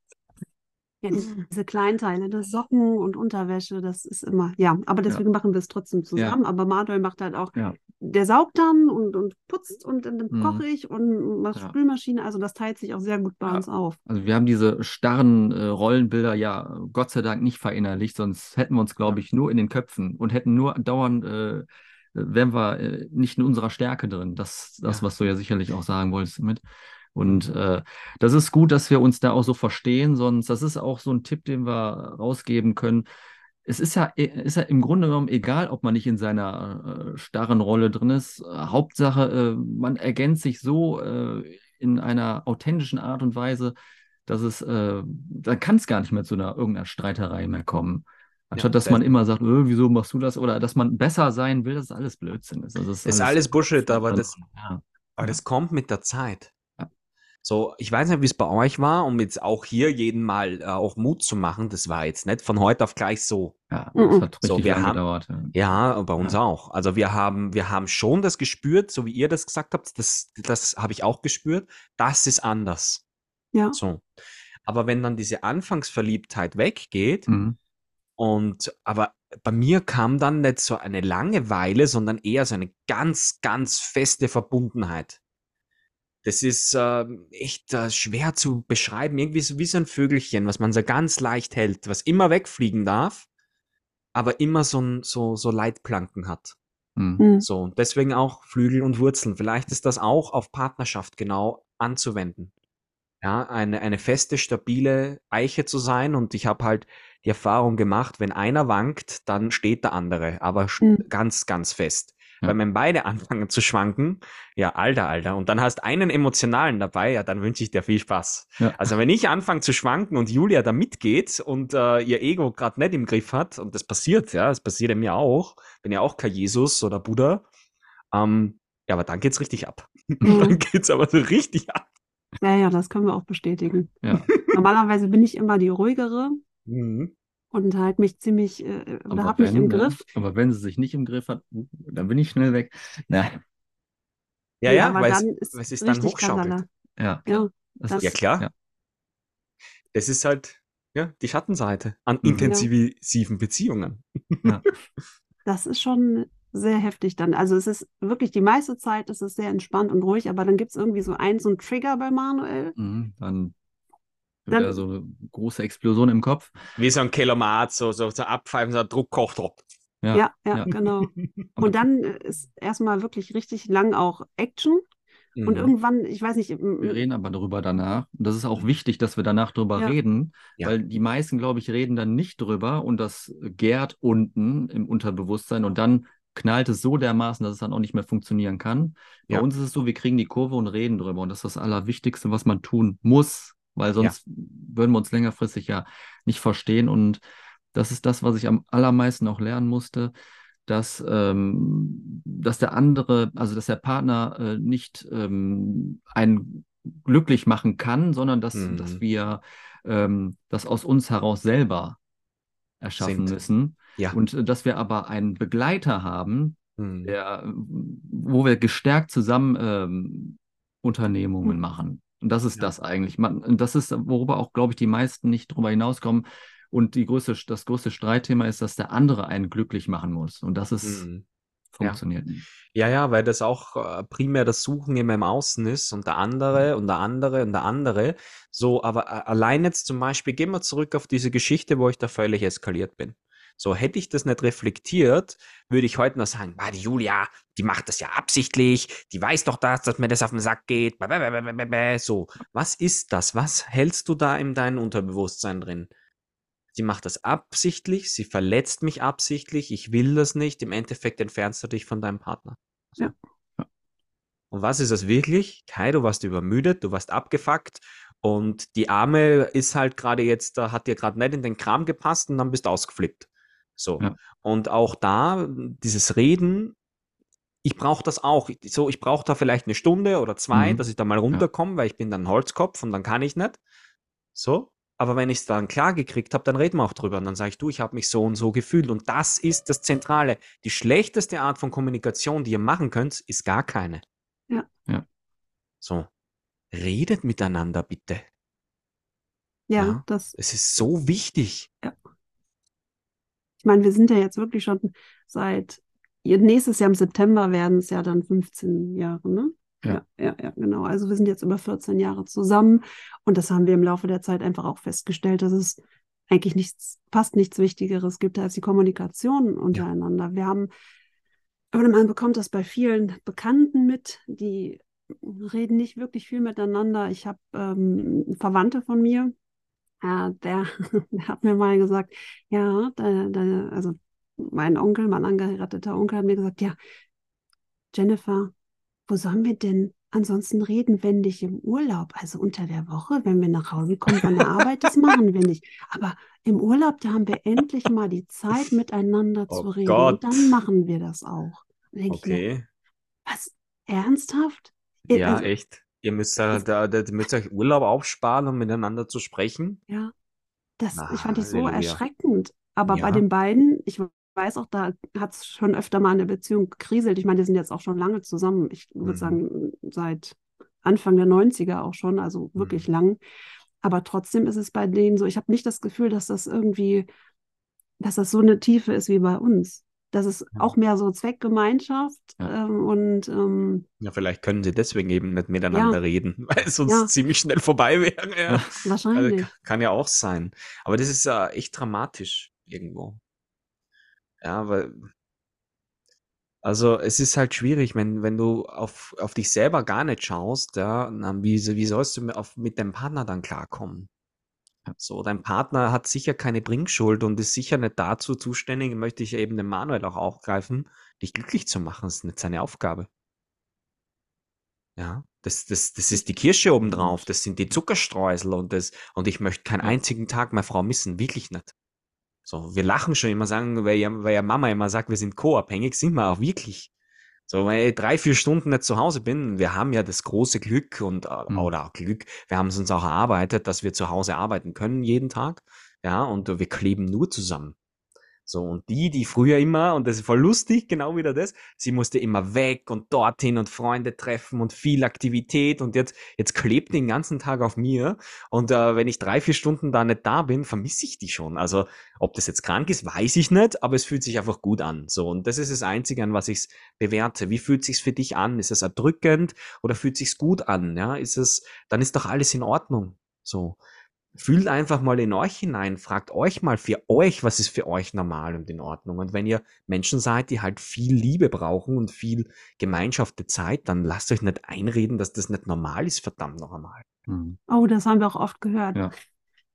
Ja, die- diese Kleinteile, das Socken und Unterwäsche, das ist immer, ja, aber deswegen machen wir es trotzdem zusammen. Aber Manuel macht halt auch, Ja. Der saugt dann und, und putzt und dann Mhm. koche ich und mache Ja. Spülmaschine. Also das teilt sich auch sehr gut bei Ja. uns auf. Also wir haben diese starren äh, Rollenbilder ja Gott sei Dank nicht verinnerlicht, sonst hätten wir uns, glaube ich, nur in den Köpfen und hätten nur dauernd, äh, wären wir äh, nicht in unserer Stärke drin. Das, das, Ja. was du ja sicherlich auch sagen wolltest mit. Und äh, das ist gut, dass wir uns da auch so verstehen, sonst, das ist auch so ein Tipp, den wir rausgeben können. Es ist ja, ist ja im Grunde genommen egal, ob man nicht in seiner äh, starren Rolle drin ist. Äh, Hauptsache, äh, man ergänzt sich so äh, in einer authentischen Art und Weise, dass es, äh, da kann es gar nicht mehr zu einer irgendeiner Streiterei mehr kommen. Anstatt dass das- man immer sagt, äh, wieso machst du das? Oder dass man besser sein will, das ist alles Blödsinn. ist. Also Das ist alles Bullshit, aber das, Ja. aber das kommt mit der Zeit. So, ich weiß nicht, wie es bei euch war, um jetzt auch hier jeden Mal äh, auch Mut zu machen. Das war jetzt nicht von heute auf gleich so. Ja, Mhm. das hat So, wir haben- gedauert. Ja. Ja, bei uns Ja. auch. Also wir haben, wir haben schon das gespürt, so wie ihr das gesagt habt, das, das habe ich auch gespürt. Das ist anders. Ja. So. Aber wenn dann diese Anfangsverliebtheit weggeht Mhm. und aber bei mir kam dann nicht so eine Langeweile, sondern eher so eine ganz, ganz feste Verbundenheit. Das ist ähm, echt äh, schwer zu beschreiben. Irgendwie so wie so ein Vögelchen, was man so ganz leicht hält, was immer wegfliegen darf, aber immer so, ein, so, so Leitplanken hat. Mhm. Mhm. So, und deswegen auch Flügel und Wurzeln. Vielleicht ist das auch auf Partnerschaft genau anzuwenden. Ja, eine, eine feste, stabile Eiche zu sein. Und ich habe halt die Erfahrung gemacht, wenn einer wankt, dann steht der andere, aber Mhm. ganz, ganz fest. Ja. Weil wenn beide anfangen zu schwanken, ja, alter, alter, und dann hast einen emotionalen dabei, ja, dann wünsche ich dir viel Spaß. Ja. Also wenn ich anfange zu schwanken und Julia da mitgeht und äh, ihr Ego gerade nicht im Griff hat, und das passiert, ja, das passiert mir auch, bin ja auch kein Jesus oder Buddha, ähm, ja, aber dann geht's richtig ab. Mhm. dann geht's aber so richtig ab. Ja, ja, das können wir auch bestätigen. Ja. Normalerweise bin ich immer die ruhigere Mhm. Und halt mich ziemlich, äh, oder Aber habe mich im? Griff. Aber wenn sie sich nicht im Griff hat, uh, dann bin ich schnell weg. Na, Ja, ja, aber weil es, dann ist weil es ist dann hochschaukelt. Ja. Ja, Das Ja, klar. Ja. Das ist halt, ja, die Schattenseite an Mhm. intensiven Beziehungen. das ist schon sehr heftig dann. Also es ist wirklich die meiste Zeit ist es sehr entspannt und ruhig, aber dann gibt es irgendwie so einen, so einen Trigger bei Manuel. Mhm, dann Dann- er so eine große Explosion im Kopf. Wie so ein Kelomat, so, so, so abpfeifen, so ein Druckkochtopf. Ja. Ja, ja, ja. genau. Und dann äh, ist erstmal wirklich richtig lang auch Action. Und Mhm. irgendwann, ich weiß nicht, Wir reden aber darüber danach. Und das ist auch wichtig, dass wir danach drüber Ja. reden, Ja. weil die meisten, glaube ich, reden dann nicht drüber und das gärt unten im Unterbewusstsein und dann knallt es so dermaßen, dass es dann auch nicht mehr funktionieren kann. Bei Ja. uns ist es so, wir kriegen die Kurve und reden drüber und das ist das Allerwichtigste, was man tun muss, weil sonst würden wir uns längerfristig ja nicht verstehen und das ist das, was ich am allermeisten auch lernen musste, dass, ähm, dass der andere, also dass der Partner äh, nicht ähm, einen glücklich machen kann, sondern dass, Mhm. dass wir ähm, das aus uns heraus selber erschaffen Sind. müssen. Ja. Und äh, dass wir aber einen Begleiter haben, Mhm. der, wo wir gestärkt zusammen ähm, Unternehmungen Mhm. machen. Und das ist Ja. das eigentlich. Man, und das ist, worüber auch, glaube ich, die meisten nicht drüber hinauskommen. Und die größte, das größte Streitthema ist, dass der andere einen glücklich machen muss. Und das ist, Mhm. funktioniert nicht. Ja, ja, weil das auch äh, primär das Suchen immer im Außen ist und der andere und der andere und der andere. So, aber äh, allein jetzt zum Beispiel, gehen wir zurück auf diese Geschichte, wo ich da völlig eskaliert bin. So hätte ich das nicht reflektiert, würde ich heute noch sagen, ah, die Julia, die macht das ja absichtlich, die weiß doch das, dass mir das auf den Sack geht. So, was ist das? Was hältst du da in deinem Unterbewusstsein drin? Sie macht das absichtlich, sie verletzt mich absichtlich, ich will das nicht, im Endeffekt entfernst du dich von deinem Partner. So. Ja. Und was ist das wirklich? Kai, du warst übermüdet, du warst abgefuckt und die Arme ist halt gerade jetzt, da hat dir gerade nicht in den Kram gepasst und dann bist du ausgeflippt. So. Ja. Und auch da, dieses Reden, ich brauche das auch. So, ich brauche da vielleicht eine Stunde oder zwei, Mhm. dass ich da mal runterkomme, weil ich bin dann Holzkopf und dann kann ich nicht. So. Aber wenn ich es dann klar gekriegt habe, dann reden wir auch drüber. Und dann sage ich, du, ich habe mich so und so gefühlt. Und das ist das Zentrale. Die schlechteste Art von Kommunikation, die ihr machen könnt, ist gar keine. Ja. Ja. So. Redet miteinander bitte. Ja, Ja. das, Es ist so wichtig. Ich meine, wir sind ja jetzt wirklich schon seit nächstes Jahr im September werden es ja dann 15 Jahre, ne? Ja. ja, ja, ja, genau. Also wir sind jetzt über 14 Jahre zusammen und das haben wir im Laufe der Zeit einfach auch festgestellt, dass es eigentlich nichts, fast nichts Wichtigeres gibt als die Kommunikation untereinander. Wir haben, oder man bekommt das bei vielen Bekannten mit, die reden nicht wirklich viel miteinander. Ich habe ähm, Verwandte von mir, äh, der, der hat mir mal gesagt, ja, da, da, also mein Onkel, mein angeheirateter Onkel hat mir gesagt, ja, Jennifer, wo sollen wir denn ansonsten reden, wenn nicht im Urlaub? Also unter der Woche, wenn wir nach Hause kommen von der Arbeit, das machen wir nicht. Aber im Urlaub, da haben wir endlich mal die Zeit, miteinander Oh zu reden. Gott. Und dann machen wir das auch. Da ich mir, Okay. was? Ernsthaft? Äh, Ja, also- echt. Ihr müsst da, da, da müsst euch Urlaub aufsparen, um miteinander zu sprechen. Ja, das Na, ich fand ich so Halleluja. erschreckend. Aber bei Ja. den beiden, ich weiß auch, da hat es schon öfter mal in der Beziehung gekriselt. Ich meine, die sind jetzt auch schon lange zusammen. Ich würde Mhm. sagen, seit Anfang der 90er auch schon, also wirklich Mhm. lang. Aber trotzdem ist es bei denen so, ich habe nicht das Gefühl, dass das irgendwie, dass das so eine Tiefe ist wie bei uns. Das ist auch mehr so Zweckgemeinschaft Ja. ähm, und ähm, Ja, vielleicht können sie deswegen eben nicht miteinander reden, weil es sonst Ja. ziemlich schnell vorbei wäre. Ja. Also, wahrscheinlich. kann, kann ja auch sein. Aber das ist ja echt dramatisch irgendwo. Ja, weil. Also es ist halt schwierig, wenn, wenn du auf, auf dich selber gar nicht schaust, ja, wie, wie sollst du auf, mit deinem Partner dann klarkommen? So, dein Partner hat sicher keine Bringschuld und ist sicher nicht dazu zuständig, möchte ich eben den Manuel auch aufgreifen, dich glücklich zu machen. Das ist nicht seine Aufgabe. Ja, das, das, das ist die Kirsche obendrauf, das sind die Zuckerstreusel und das, und ich möchte keinen einzigen Tag meine Frau missen, wirklich nicht. So, wir lachen schon immer, sagen, weil ja, weil ja Mama immer sagt, wir sind co-abhängig, sind wir auch wirklich. So, weil ich drei, vier Stunden nicht zu Hause bin, wir haben ja das große Glück und, äh, Mhm. oder auch Glück, wir haben es uns auch erarbeitet, dass wir zu Hause arbeiten können jeden Tag. Ja, und wir kleben nur zusammen. So, und die, die früher immer, und das ist voll lustig, genau wieder das, sie musste immer weg und dorthin und Freunde treffen und viel Aktivität und jetzt, jetzt klebt den ganzen Tag auf mir und äh, wenn ich drei, vier Stunden da nicht da bin, vermisse ich die schon. Also, ob das jetzt krank ist, weiß ich nicht, aber es fühlt sich einfach gut an. So, und das ist das Einzige, an was ich es bewerte. Wie fühlt sich's für dich an? Ist es erdrückend oder fühlt sich's gut an? Ja, ist es, dann ist doch alles in Ordnung. So. Fühlt einfach mal in euch hinein, fragt euch mal für euch, was ist für euch normal und in Ordnung. Und wenn ihr Menschen seid, die halt viel Liebe brauchen und viel Gemeinschaft der Zeit, dann lasst euch nicht einreden, dass das nicht normal ist, verdammt noch einmal. Mhm. Oh, das haben wir auch oft gehört. Ja.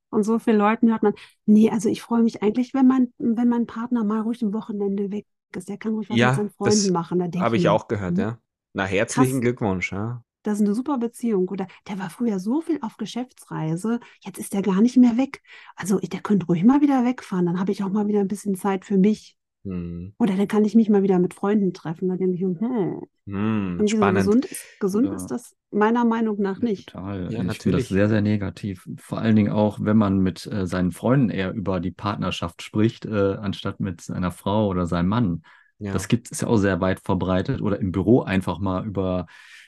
Von so vielen Leuten hört man, nee, also ich freue mich eigentlich, wenn mein, wenn mein Partner mal ruhig am Wochenende weg ist. Der kann ruhig was Ja, mit seinen Freunden machen. Da denke Habe ich mir, auch gehört, hm, ja. Na, herzlichen Krass. Glückwunsch, ja. Das ist eine super Beziehung. Oder der war früher so viel auf Geschäftsreise, jetzt ist der gar nicht mehr weg. Also der könnte ruhig mal wieder wegfahren. Dann habe ich auch mal wieder ein bisschen Zeit für mich. Hm, Oder dann kann ich mich mal wieder mit Freunden treffen. Da denke ich, hm, hm, irgendwie so spannend. gesund ist, gesund Ja. ist das meiner Meinung nach nicht. Total. Ja, ich finde natürlich. das sehr, sehr negativ. Vor allen Dingen auch, wenn man mit äh, seinen Freunden eher über die Partnerschaft spricht, äh, anstatt mit seiner Frau oder seinem Mann. Ja. Das gibt es ja auch sehr weit verbreitet. Oder im Büro einfach mal über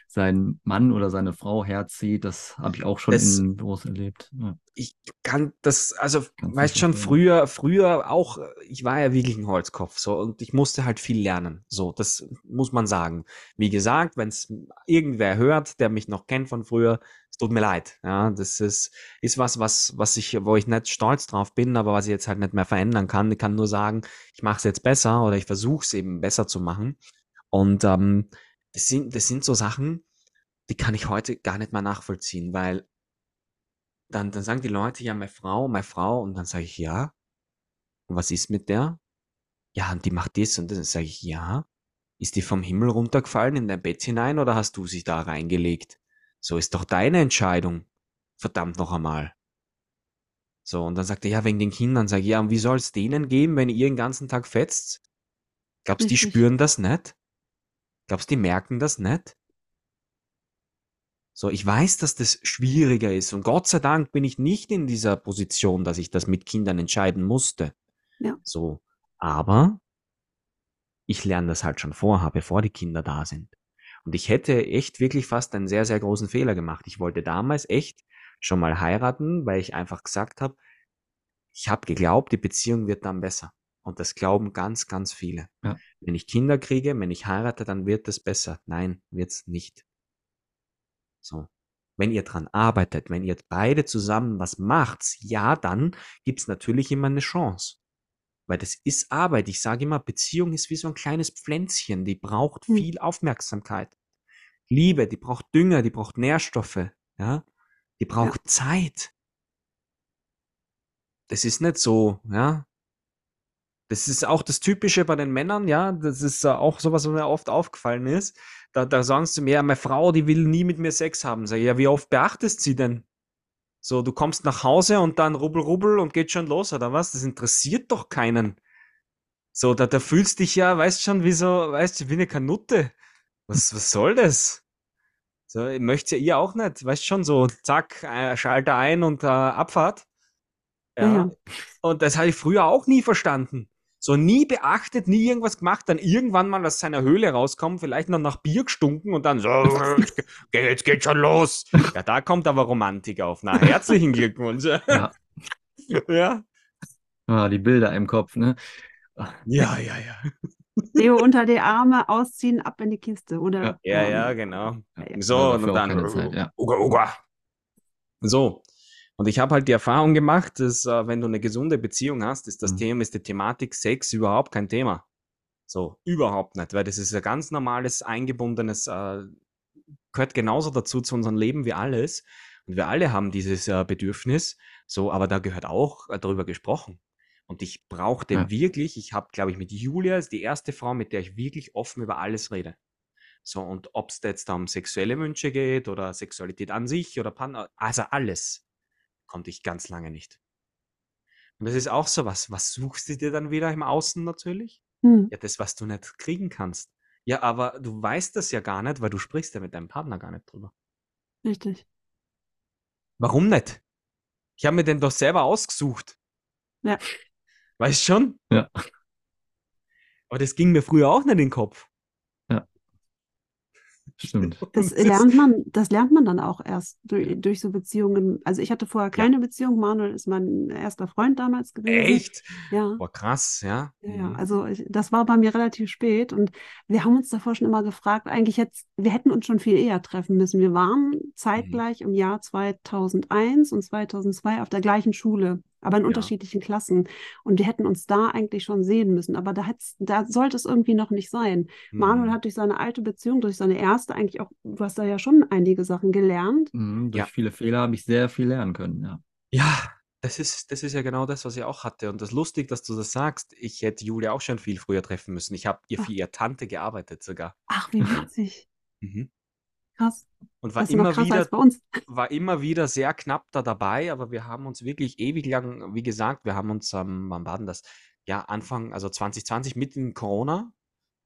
sein Mann oder seine Frau herzieht. Das habe ich auch schon Das in Büros erlebt. Ja, ich kann das, also, kannst weißt schon, früher, früher auch, ich war ja wirklich ein Holzkopf, so, und ich musste halt viel lernen, so, das muss man sagen. Wie gesagt, wenn es irgendwer hört, der mich noch kennt von früher, es tut mir leid, ja, das ist, ist was, was, was ich, wo ich nicht stolz drauf bin, aber was ich jetzt halt nicht mehr verändern kann. Ich kann nur sagen, ich mache es jetzt besser oder ich versuche es eben besser zu machen. Und ähm, das sind, das sind so Sachen, die kann ich heute gar nicht mehr nachvollziehen, weil dann, dann sagen die Leute, ja, meine Frau, meine Frau, und dann sage ich, ja. Und was ist mit der? Ja, und die macht das und das. Dann sage ich, ja. Ist die vom Himmel runtergefallen in dein Bett hinein oder hast du sie da reingelegt? So ist doch deine Entscheidung. Verdammt noch einmal. So, und dann sagt er, ja, wegen den Kindern. Sag ich, ja, und wie soll es denen geben, wenn ihr den ganzen Tag fetzt? Glaubst du, die Richtig. spüren das nicht? Glaubst du, die merken das nicht? So, ich weiß, dass das schwieriger ist und Gott sei Dank bin ich nicht in dieser Position, dass ich das mit Kindern entscheiden musste. Ja. So, aber ich lerne das halt schon vorher, bevor die Kinder da sind. Und ich hätte echt wirklich fast einen sehr, sehr großen Fehler gemacht. Ich wollte damals echt schon mal heiraten, weil ich einfach gesagt habe, ich habe geglaubt, die Beziehung wird dann besser. Und das glauben ganz, ganz viele. Ja. Wenn ich Kinder kriege, wenn ich heirate, dann wird es besser. Nein, wird's nicht. So. Wenn ihr dran arbeitet, wenn ihr beide zusammen was macht, ja, dann gibt's natürlich immer eine Chance. Weil das ist Arbeit. Ich sage immer, Beziehung ist wie so ein kleines Pflänzchen, die braucht Hm. viel Aufmerksamkeit. Liebe, die braucht Dünger, die braucht Nährstoffe, ja. Die braucht Zeit. Das ist nicht so, ja. Das ist auch das Typische bei den Männern, ja. Das ist äh, auch sowas, was mir oft aufgefallen ist. Da, da sagen sie mir, ja, meine Frau, die will nie mit mir Sex haben. Sag ich, ja, wie oft beachtest sie denn? So, du kommst nach Hause und dann rubbel, rubbel und geht schon los, oder was? Das interessiert doch keinen. So, da, da fühlst dich ja, weißt schon, wie so, weißt du, wie eine Kanutte. Was, was soll das? So, ich möchte ja ihr auch nicht, weißt schon, so, zack, äh, Schalter ein und äh, Abfahrt. Ja. Ja. Und das habe ich früher auch nie verstanden. So nie beachtet, nie irgendwas gemacht, dann irgendwann mal aus seiner Höhle rauskommen, vielleicht noch nach Bier gestunken und dann so, jetzt ge- jetzt geht schon los. Ja, da kommt aber Romantik auf. Na, herzlichen Glückwunsch. Ja. ja. Ah, die Bilder im Kopf, ne? Ja, ja, ja. Leo unter die Arme, ausziehen, ab in die Kiste, oder? Ja. Ja, ja, genau. Ja. So, und dann. Zeit, ja. Uga, uga. So. Und ich habe halt die Erfahrung gemacht, dass äh, wenn du eine gesunde Beziehung hast, ist das Mhm. Thema, ist die Thematik Sex überhaupt kein Thema. So, überhaupt nicht, weil das ist ein ganz normales, eingebundenes, äh, gehört genauso dazu zu unserem Leben wie alles. Und wir alle haben dieses äh, Bedürfnis. So, aber da gehört auch äh, darüber gesprochen. Und ich brauchte Ja. wirklich, ich habe, glaube ich, mit Julia, ist die erste Frau, mit der ich wirklich offen über alles rede. So, und ob es jetzt da um sexuelle Wünsche geht oder Sexualität an sich oder Pan, also alles, konnte ich ganz lange nicht. Und das ist auch so was, was suchst du dir dann wieder im Außen natürlich? Hm. Ja, das, was du nicht kriegen kannst. Ja, aber du weißt das ja gar nicht, weil du sprichst ja mit deinem Partner gar nicht drüber. Richtig. Warum nicht? Ich habe mir den doch selber ausgesucht. Ja. Weißt schon? Ja. Aber das ging mir früher auch nicht in den Kopf. Stimmt. Das lernt man, das lernt man dann auch erst durch, durch so Beziehungen. Also ich hatte vorher keine Beziehung. Manuel ist mein erster Freund damals gewesen. Echt? Ja. Boah, krass, ja. Ja, ja, Mhm. also ich, das war bei mir relativ spät und wir haben uns davor schon immer gefragt, eigentlich jetzt, wir hätten uns schon viel eher treffen müssen. Wir waren zeitgleich im Jahr 2001 und 2002 auf der gleichen Schule, aber in Ja. unterschiedlichen Klassen und wir hätten uns da eigentlich schon sehen müssen, aber da, da sollte es irgendwie noch nicht sein. Manuel Mhm. hat durch seine alte Beziehung, durch seine erste eigentlich auch, du hast da ja schon einige Sachen gelernt. Mhm, durch Ja. viele Fehler habe ich sehr viel lernen können, ja. Ja, das ist, das ist ja genau das, was ich auch hatte. Und das ist lustig, dass du das sagst. Ich hätte Julia auch schon viel früher treffen müssen. Ich habe ihr Ach. für ihre Tante gearbeitet sogar. Ach, wie witzig. Mhm. Krass. Und war immer wieder war immer wieder sehr knapp da dabei, aber wir haben uns wirklich ewig lang, wie gesagt, wir haben uns, ähm, wann war denn das? Ja, Anfang, also 2020, mitten in Corona,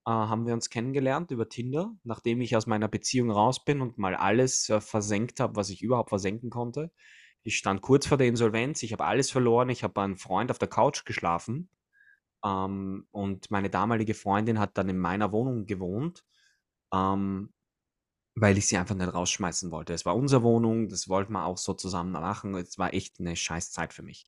äh, haben wir uns kennengelernt über Tinder, nachdem ich aus meiner Beziehung raus bin und mal alles äh, versenkt habe, was ich überhaupt versenken konnte. Ich stand kurz vor der Insolvenz, ich habe alles verloren, ich habe bei einem Freund auf der Couch geschlafen ähm, und meine damalige Freundin hat dann in meiner Wohnung gewohnt. Ähm, weil ich sie einfach nicht rausschmeißen wollte. Es war unsere Wohnung, das wollten wir auch so zusammen machen. Es war echt eine scheiß Zeit für mich.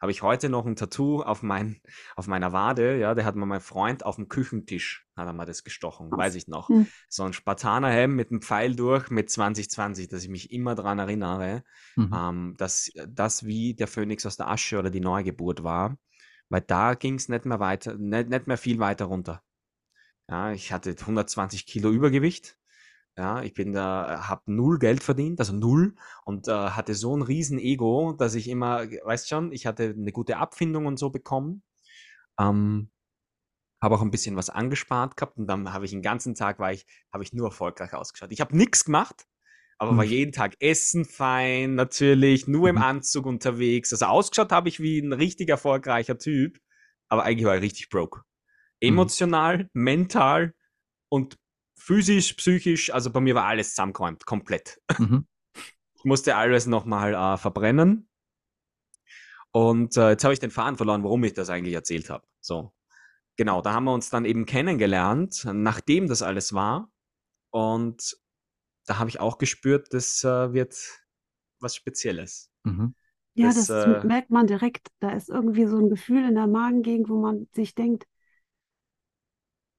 Habe ich heute noch ein Tattoo auf, mein, auf meiner Wade, ja, der hat mir mein Freund auf dem Küchentisch, hat er mal das gestochen, weiß ich noch. Hm. So ein Spartanerhelm mit einem Pfeil durch mit 2020, dass ich mich immer dran erinnere, Mhm. ähm, dass das wie der Phönix aus der Asche oder die Neugeburt war, weil da ging es nicht mehr weiter, nicht, nicht mehr viel weiter runter. Ja, ich hatte 120 Kilo Übergewicht. Ja, ich bin da, habe null Geld verdient, also null, und äh, hatte so ein riesen Ego, dass ich immer, weißt schon, ich hatte eine gute Abfindung und so bekommen. Ähm, habe auch ein bisschen was angespart gehabt und dann habe ich den ganzen Tag war ich, habe ich nur erfolgreich ausgeschaut. Ich habe nichts gemacht, aber war Mhm. jeden Tag essen fein, natürlich, nur im Mhm. Anzug unterwegs. Also ausgeschaut habe ich wie ein richtig erfolgreicher Typ, aber eigentlich war ich richtig broke. Mhm. Emotional, mental und physisch, psychisch, also bei mir war alles zusammengeräumt, komplett. Mhm. Ich musste alles nochmal äh, verbrennen. Und äh, jetzt habe ich den Faden verloren, warum ich das eigentlich erzählt habe. So, genau, da haben wir uns dann eben kennengelernt, nachdem das alles war. Und da habe ich auch gespürt, das äh, wird was Spezielles. Mhm. Ja, Das, das äh, merkt man direkt. Da ist irgendwie so ein Gefühl in der Magengegend, wo man sich denkt,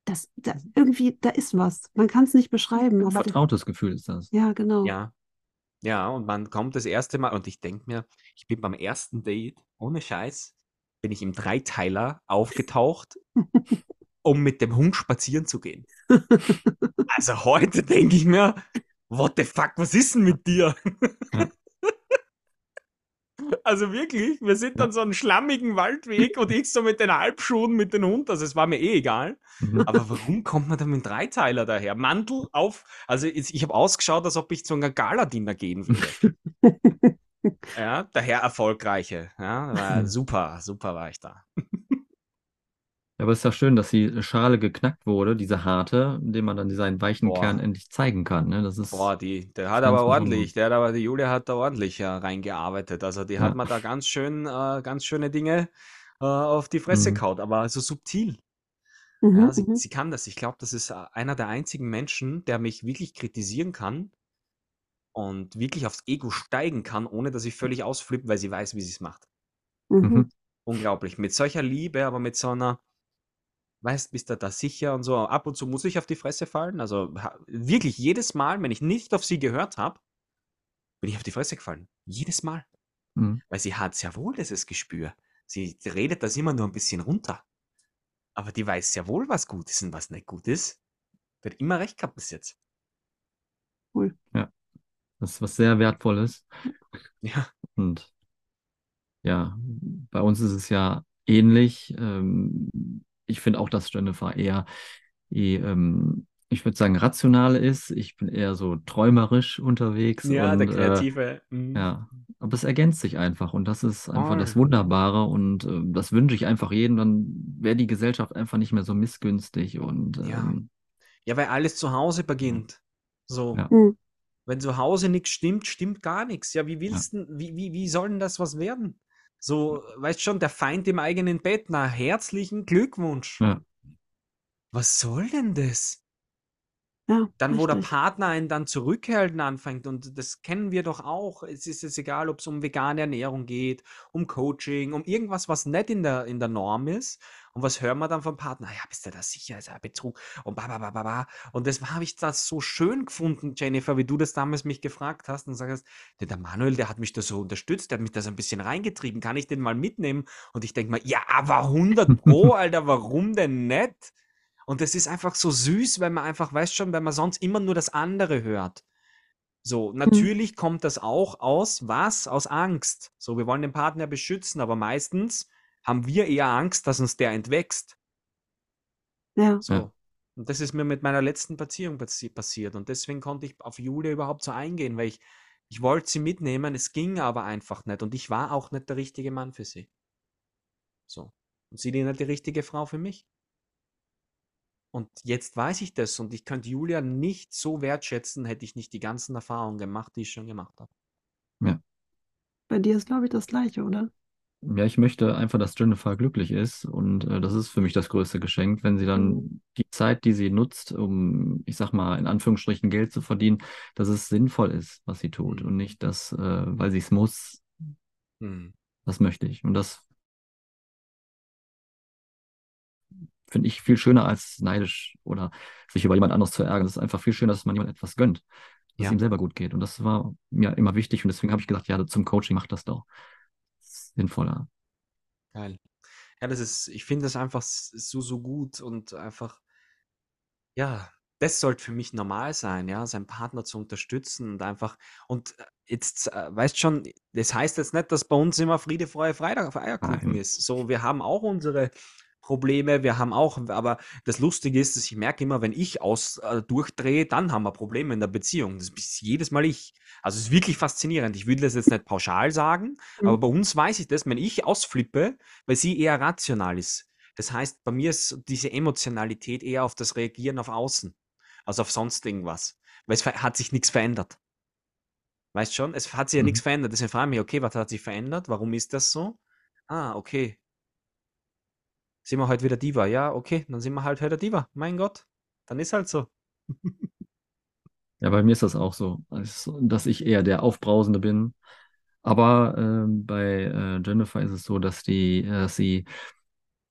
das, da, irgendwie, da ist was. Man kann es nicht beschreiben, Ein vertrautes Gefühl ist das. ja, genau. Ja, ja, und man kommt das erste Mal und ich denke mir, ich bin beim ersten Date, ohne Scheiß, bin ich im Dreiteiler aufgetaucht, um mit dem Hund spazieren zu gehen. Also heute denke ich mir, what the fuck, was ist denn mit dir? Also wirklich, wir sind dann so einen schlammigen Waldweg und ich so mit den Halbschuhen mit dem Hund, also es war mir eh egal. Mhm. Aber warum kommt man da mit Dreiteiler daher? Mantel auf, also ich, habe ausgeschaut, als ob ich zu einem Galadiner gehen würde. Ja, daher erfolgreiche. Ja, war Hm. super, super war ich da. Ja, aber es ist ja schön, dass die Schale geknackt wurde, diese harte, indem man dann seinen weichen Boah. Kern endlich zeigen kann. Ne? Das ist Boah, die, der hat aber ordentlich, der hat aber, die Julia hat da ordentlich äh, reingearbeitet. Also die hat Ja. mir da ganz schön, äh, ganz schöne Dinge äh, auf die Fresse Mhm. gehaut, aber so subtil. Mhm, Ja, sie, mhm. sie kann das. Ich glaube, das ist äh, einer der einzigen Menschen, der mich wirklich kritisieren kann und wirklich aufs Ego steigen kann, ohne dass ich völlig ausflippe, weil sie weiß, wie sie es macht. Mhm. Mhm. Unglaublich. Mit solcher Liebe, aber mit so einer, weißt, bist du da sicher und so. Ab und zu muss ich auf die Fresse fallen. Also wirklich jedes Mal, wenn ich nicht auf sie gehört habe, bin ich auf die Fresse gefallen. Jedes Mal. Mhm. Weil sie hat sehr wohl dieses Gespür. Sie redet das immer nur ein bisschen runter. Aber die weiß sehr wohl, was gut ist und was nicht gut ist. Die hat immer recht gehabt bis jetzt. Das ist was sehr Wertvolles. Ja. Und ja, bei uns ist es ja ähnlich. Ähm, ich finde auch, dass Jennifer eher, die, ähm, ich würde sagen, rational ist. Ich bin eher so träumerisch unterwegs Ja, der und äh, Kreative. mhm. ja, aber es ergänzt sich einfach und das ist einfach das Voll. Wunderbare und äh, das wünsche ich einfach jedem, dann wäre die Gesellschaft einfach nicht mehr so missgünstig und Ja. ähm, Ja, weil alles zu Hause beginnt. So. Ja. Mhm. Wenn zu Hause nichts stimmt, stimmt gar nichts. Ja, wie willst denn, wie, wie, wie soll denn das was werden? So, weißt schon, der Feind im eigenen Bett. Na, herzlichen Glückwunsch. ja, Was soll denn das? Ja, Dann, wo der richtig. Partner einen dann zurückhalten anfängt, und das kennen wir doch auch. Es ist jetzt egal, ob es um vegane Ernährung geht, um Coaching, um irgendwas, was nicht in der, in der Norm ist. Und was hören wir dann vom Partner? Ja, bist du da sicher? Ist ja Betrug und ba, ba, ba, ba, ba. Und das habe ich das so schön gefunden, Jennifer, wie du das damals mich gefragt hast und sagst, der, der Manuel, der hat mich da so unterstützt, der hat mich da so ein bisschen reingetrieben. Kann ich den mal mitnehmen? Und ich denke mal, ja, aber 100 Pro, Alter, warum denn nicht? Und das ist einfach so süß, weil man einfach, weiß schon, weil man sonst immer nur das andere hört. So, natürlich kommt das auch aus, was? Aus Angst. So, wir wollen den Partner beschützen, aber meistens haben wir eher Angst, dass uns der entwächst. Ja, So. Ja. Und das ist mir mit meiner letzten Beziehung passi passiert. Und deswegen konnte ich auf Julia überhaupt so eingehen, weil ich, ich wollte sie mitnehmen, es ging aber einfach nicht. Und ich war auch nicht der richtige Mann für sie. So. Und sie nicht die richtige Frau für mich. Und jetzt weiß ich das und ich könnte Julia nicht so wertschätzen, hätte ich nicht die ganzen Erfahrungen gemacht, die ich schon gemacht habe. bei dir ist, glaube ich, das Gleiche, oder? Ja, ich möchte einfach, dass Jennifer glücklich ist und äh, das ist für mich das größte Geschenk, wenn sie Mhm. dann die Zeit, die sie nutzt, um, ich sag mal, in Anführungsstrichen Geld zu verdienen, dass es sinnvoll ist, was sie tut Mhm. und nicht das, äh, weil sie es muss. Mhm. Das möchte ich und das finde ich viel schöner als neidisch oder sich über jemand anderes zu ärgern. Es ist einfach viel schöner, dass man jemand etwas gönnt, dass es Ja. ihm selber gut geht und das war mir immer wichtig und deswegen habe ich gesagt, ja, zum Coaching macht das doch. Sinnvoller. Geil. Ja, das ist, ich finde das einfach so, so gut und einfach, ja, das sollte für mich normal sein, ja, seinen Partner zu unterstützen und einfach, und äh, jetzt, äh, weißt schon, das heißt jetzt nicht, dass bei uns immer Friede, Freude, Freitag, Eierkuchen Nein. ist. So, wir haben auch unsere Probleme, wir haben auch, aber das Lustige ist, dass ich merke immer, wenn ich aus, äh, durchdrehe, dann haben wir Probleme in der Beziehung. Das ist jedes Mal ich. Also es ist wirklich faszinierend. Ich will das jetzt nicht pauschal sagen, aber Mhm. bei uns weiß ich das, wenn ich ausflippe, weil sie eher rational ist. Das heißt, bei mir ist diese Emotionalität eher auf das Reagieren auf Außen, als auf sonst irgendwas. Weil es hat sich nichts verändert. Weißt schon? Es hat sich ja Mhm. nichts verändert. Deswegen frage ich mich, okay, was hat sich verändert? Warum ist das so? Ah, okay. Sind wir halt wieder Diva? Ja, okay, dann sind wir halt wieder Diva. Mein Gott, dann ist halt so. Ja, bei mir ist das auch so, also, dass ich eher der Aufbrausende bin. Aber ähm, bei äh, Jennifer ist es so, dass die, äh, dass sie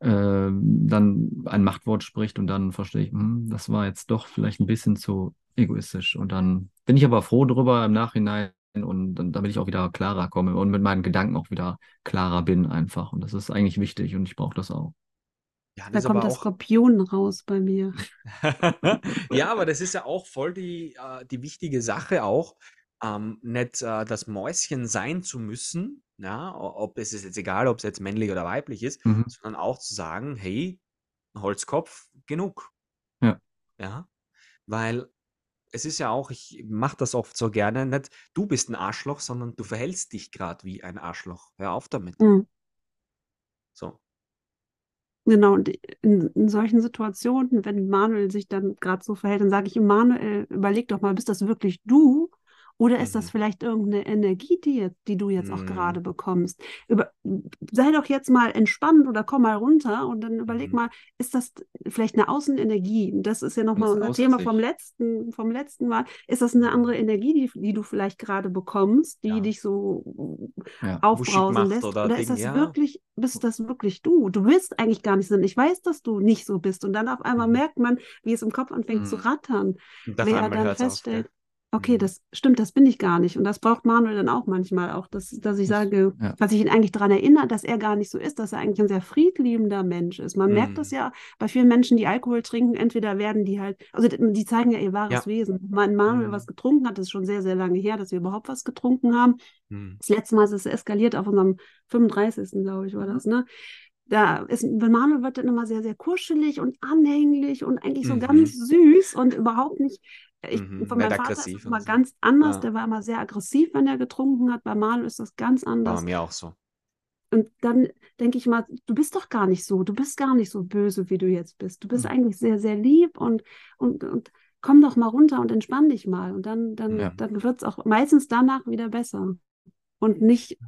ähm, dann ein Machtwort spricht und dann verstehe ich, hm, das war jetzt doch vielleicht ein bisschen zu egoistisch. Und dann bin ich aber froh drüber im Nachhinein und dann, damit ich auch wieder klarer komme und mit meinen Gedanken auch wieder klarer bin einfach. Und das ist eigentlich wichtig und ich brauche das auch. Ja, Da kommt der auch. Skorpion raus bei mir. Ja, aber das ist ja auch voll die, äh, die wichtige Sache auch, ähm, nicht äh, das Mäuschen sein zu müssen, ja, ob es ist jetzt egal, ob es jetzt männlich oder weiblich ist, Mhm. sondern auch zu sagen, hey, Holzkopf, genug, Ja. ja, weil es ist ja auch, ich mache das oft so gerne, nicht du bist ein Arschloch, sondern du verhältst dich gerade wie ein Arschloch. Hör auf damit. Mhm. So. Genau, und in, in solchen Situationen, wenn Manuel sich dann gerade so verhält, dann sage ich ihm, Manuel, überleg doch mal, bist das wirklich du? Oder ist das Mhm. vielleicht irgendeine Energie, die, jetzt, die du jetzt auch Mhm. gerade bekommst? Über, sei doch jetzt mal entspannt oder komm mal runter und dann überleg Mhm. mal, ist das vielleicht eine Außenenergie? Das ist ja nochmal unser Thema vom letzten, vom letzten Mal. Ist das eine Mhm. andere Energie, die, die du vielleicht gerade bekommst, die Ja. dich so Ja. Aufbrausen lässt? oder Oder ist das ja. wirklich, bist das wirklich du? Du willst eigentlich gar nicht sein. Ich weiß, dass du nicht so bist. Und dann auf einmal Mhm. merkt man, wie es im Kopf anfängt zu Mhm. rattern. Wer dann es auf, feststellt, okay, Mhm. das stimmt, das bin ich gar nicht. Und das braucht Manuel dann auch manchmal, auch dass, dass ich sage, ja. dass ich ihn eigentlich daran erinnere, dass er gar nicht so ist, dass er eigentlich ein sehr friedliebender Mensch ist. Man merkt das Mhm. ja bei vielen Menschen, die Alkohol trinken, entweder werden die halt, also die, zeigen ja ihr wahres Ja. Wesen. Mein Manuel was Mhm. getrunken hat, ist schon sehr, sehr lange her, dass wir überhaupt was getrunken haben. Mhm. Das letzte Mal ist es eskaliert auf unserem 35. glaube ich, war das, ne? Da ist, wenn Manuel wird dann immer sehr, sehr kuschelig und anhänglich und eigentlich so ganz Mhm. süß und überhaupt nicht. Ich, Mhm. von meinem Vater ist aggressiv und immer so. ganz anders. Ja. Der war immer sehr aggressiv, wenn er getrunken hat. Bei Manuel ist das ganz War bei anders. mir auch so. Und dann denke ich mal, du bist doch gar nicht so. Du bist gar nicht so böse, wie du jetzt bist. Du bist Mhm. eigentlich sehr, sehr lieb und, und, und komm doch mal runter und entspann dich mal. Und dann, dann, Ja. Dann wird es auch meistens danach wieder besser. Und nicht,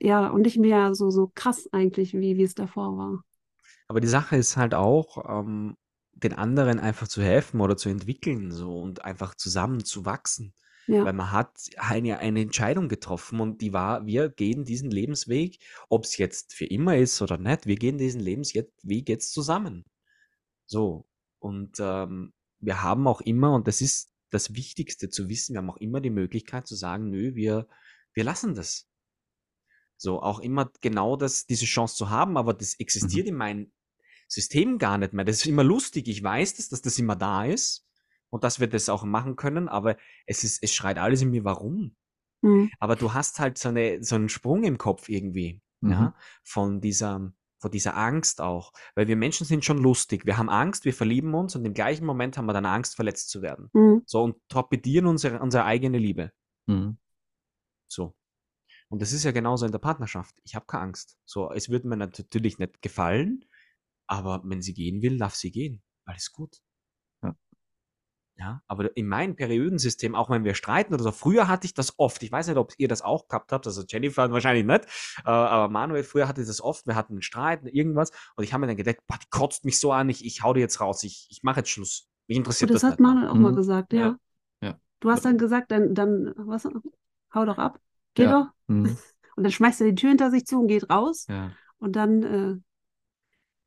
ja, und nicht mehr so, so krass eigentlich, wie, wie es davor war. Aber die Sache ist halt auch, ähm, den anderen einfach zu helfen oder zu entwickeln so und einfach zusammen zu wachsen. Ja. Weil man hat eine, eine Entscheidung getroffen und die war, wir gehen diesen Lebensweg, ob es jetzt für immer ist oder nicht, wir gehen diesen Lebensweg jetzt zusammen. So. Und ähm, wir haben auch immer, und das ist das Wichtigste zu wissen, wir haben auch immer die Möglichkeit zu sagen, nö, wir, wir lassen das. So, auch immer genau das, diese Chance zu haben, aber das Mhm. existiert in meinem System gar nicht mehr. Das ist immer lustig. Ich weiß das, dass das immer da ist und dass wir das auch machen können, aber es ist, es schreit alles in mir, warum? Mhm. Aber du hast halt so eine, so einen Sprung im Kopf irgendwie, Mhm. ja, von dieser, von dieser Angst auch. Weil wir Menschen sind schon lustig. Wir haben Angst, wir verlieben uns und im gleichen Moment haben wir dann Angst, verletzt zu werden. Mhm. So und torpedieren unsere, unsere eigene Liebe. Mhm. So. Und das ist ja genauso in der Partnerschaft. Ich habe keine Angst. So, es würde mir natürlich nicht gefallen, aber wenn sie gehen will, darf sie gehen. Alles gut. Ja. Ja, aber in meinem Periodensystem, auch wenn wir streiten oder so, früher hatte ich das oft. Ich weiß nicht, ob ihr das auch gehabt habt, also Jennifer wahrscheinlich nicht, äh, aber Manuel, früher hatte ich das oft. Wir hatten einen Streit, irgendwas, und ich habe mir dann gedacht, boah, die kotzt mich so an, ich, ich hau die jetzt raus, ich, ich mache jetzt Schluss. Mich interessiert Und das das hat nicht. Manuel auch mal Mhm. gesagt, ja. Ja. Ja. Du hast dann gesagt, dann, dann, was, hau doch ab, geh Ja. doch. Mhm. Und dann schmeißt er die Tür hinter sich zu und geht raus. Ja. Und dann äh,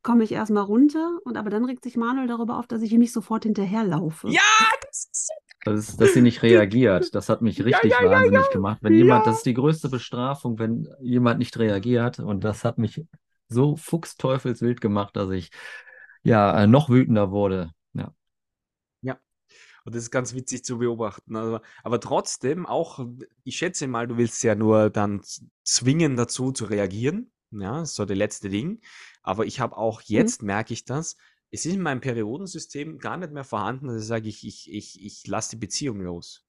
komme ich erstmal runter. Und aber dann regt sich Manuel darüber auf, dass ich ihm nicht sofort hinterherlaufe. Ja, das ist Das dass sie nicht reagiert. Das hat mich richtig ja, ja, wahnsinnig gemacht. Wenn Ja. jemand, das ist die größte Bestrafung, wenn jemand nicht reagiert. Und das hat mich so fuchsteufelswild gemacht, dass ich ja äh, noch wütender wurde. Ja. Und das ist ganz witzig zu beobachten. Also, aber trotzdem auch, ich schätze mal, du willst ja nur dann zwingen dazu zu reagieren. Ja, das ist so das letzte Ding. Aber ich habe auch jetzt, merke ich das, es ist in meinem Periodensystem gar nicht mehr vorhanden, dass ich sage, ich, ich, ich, ich lasse die Beziehung los.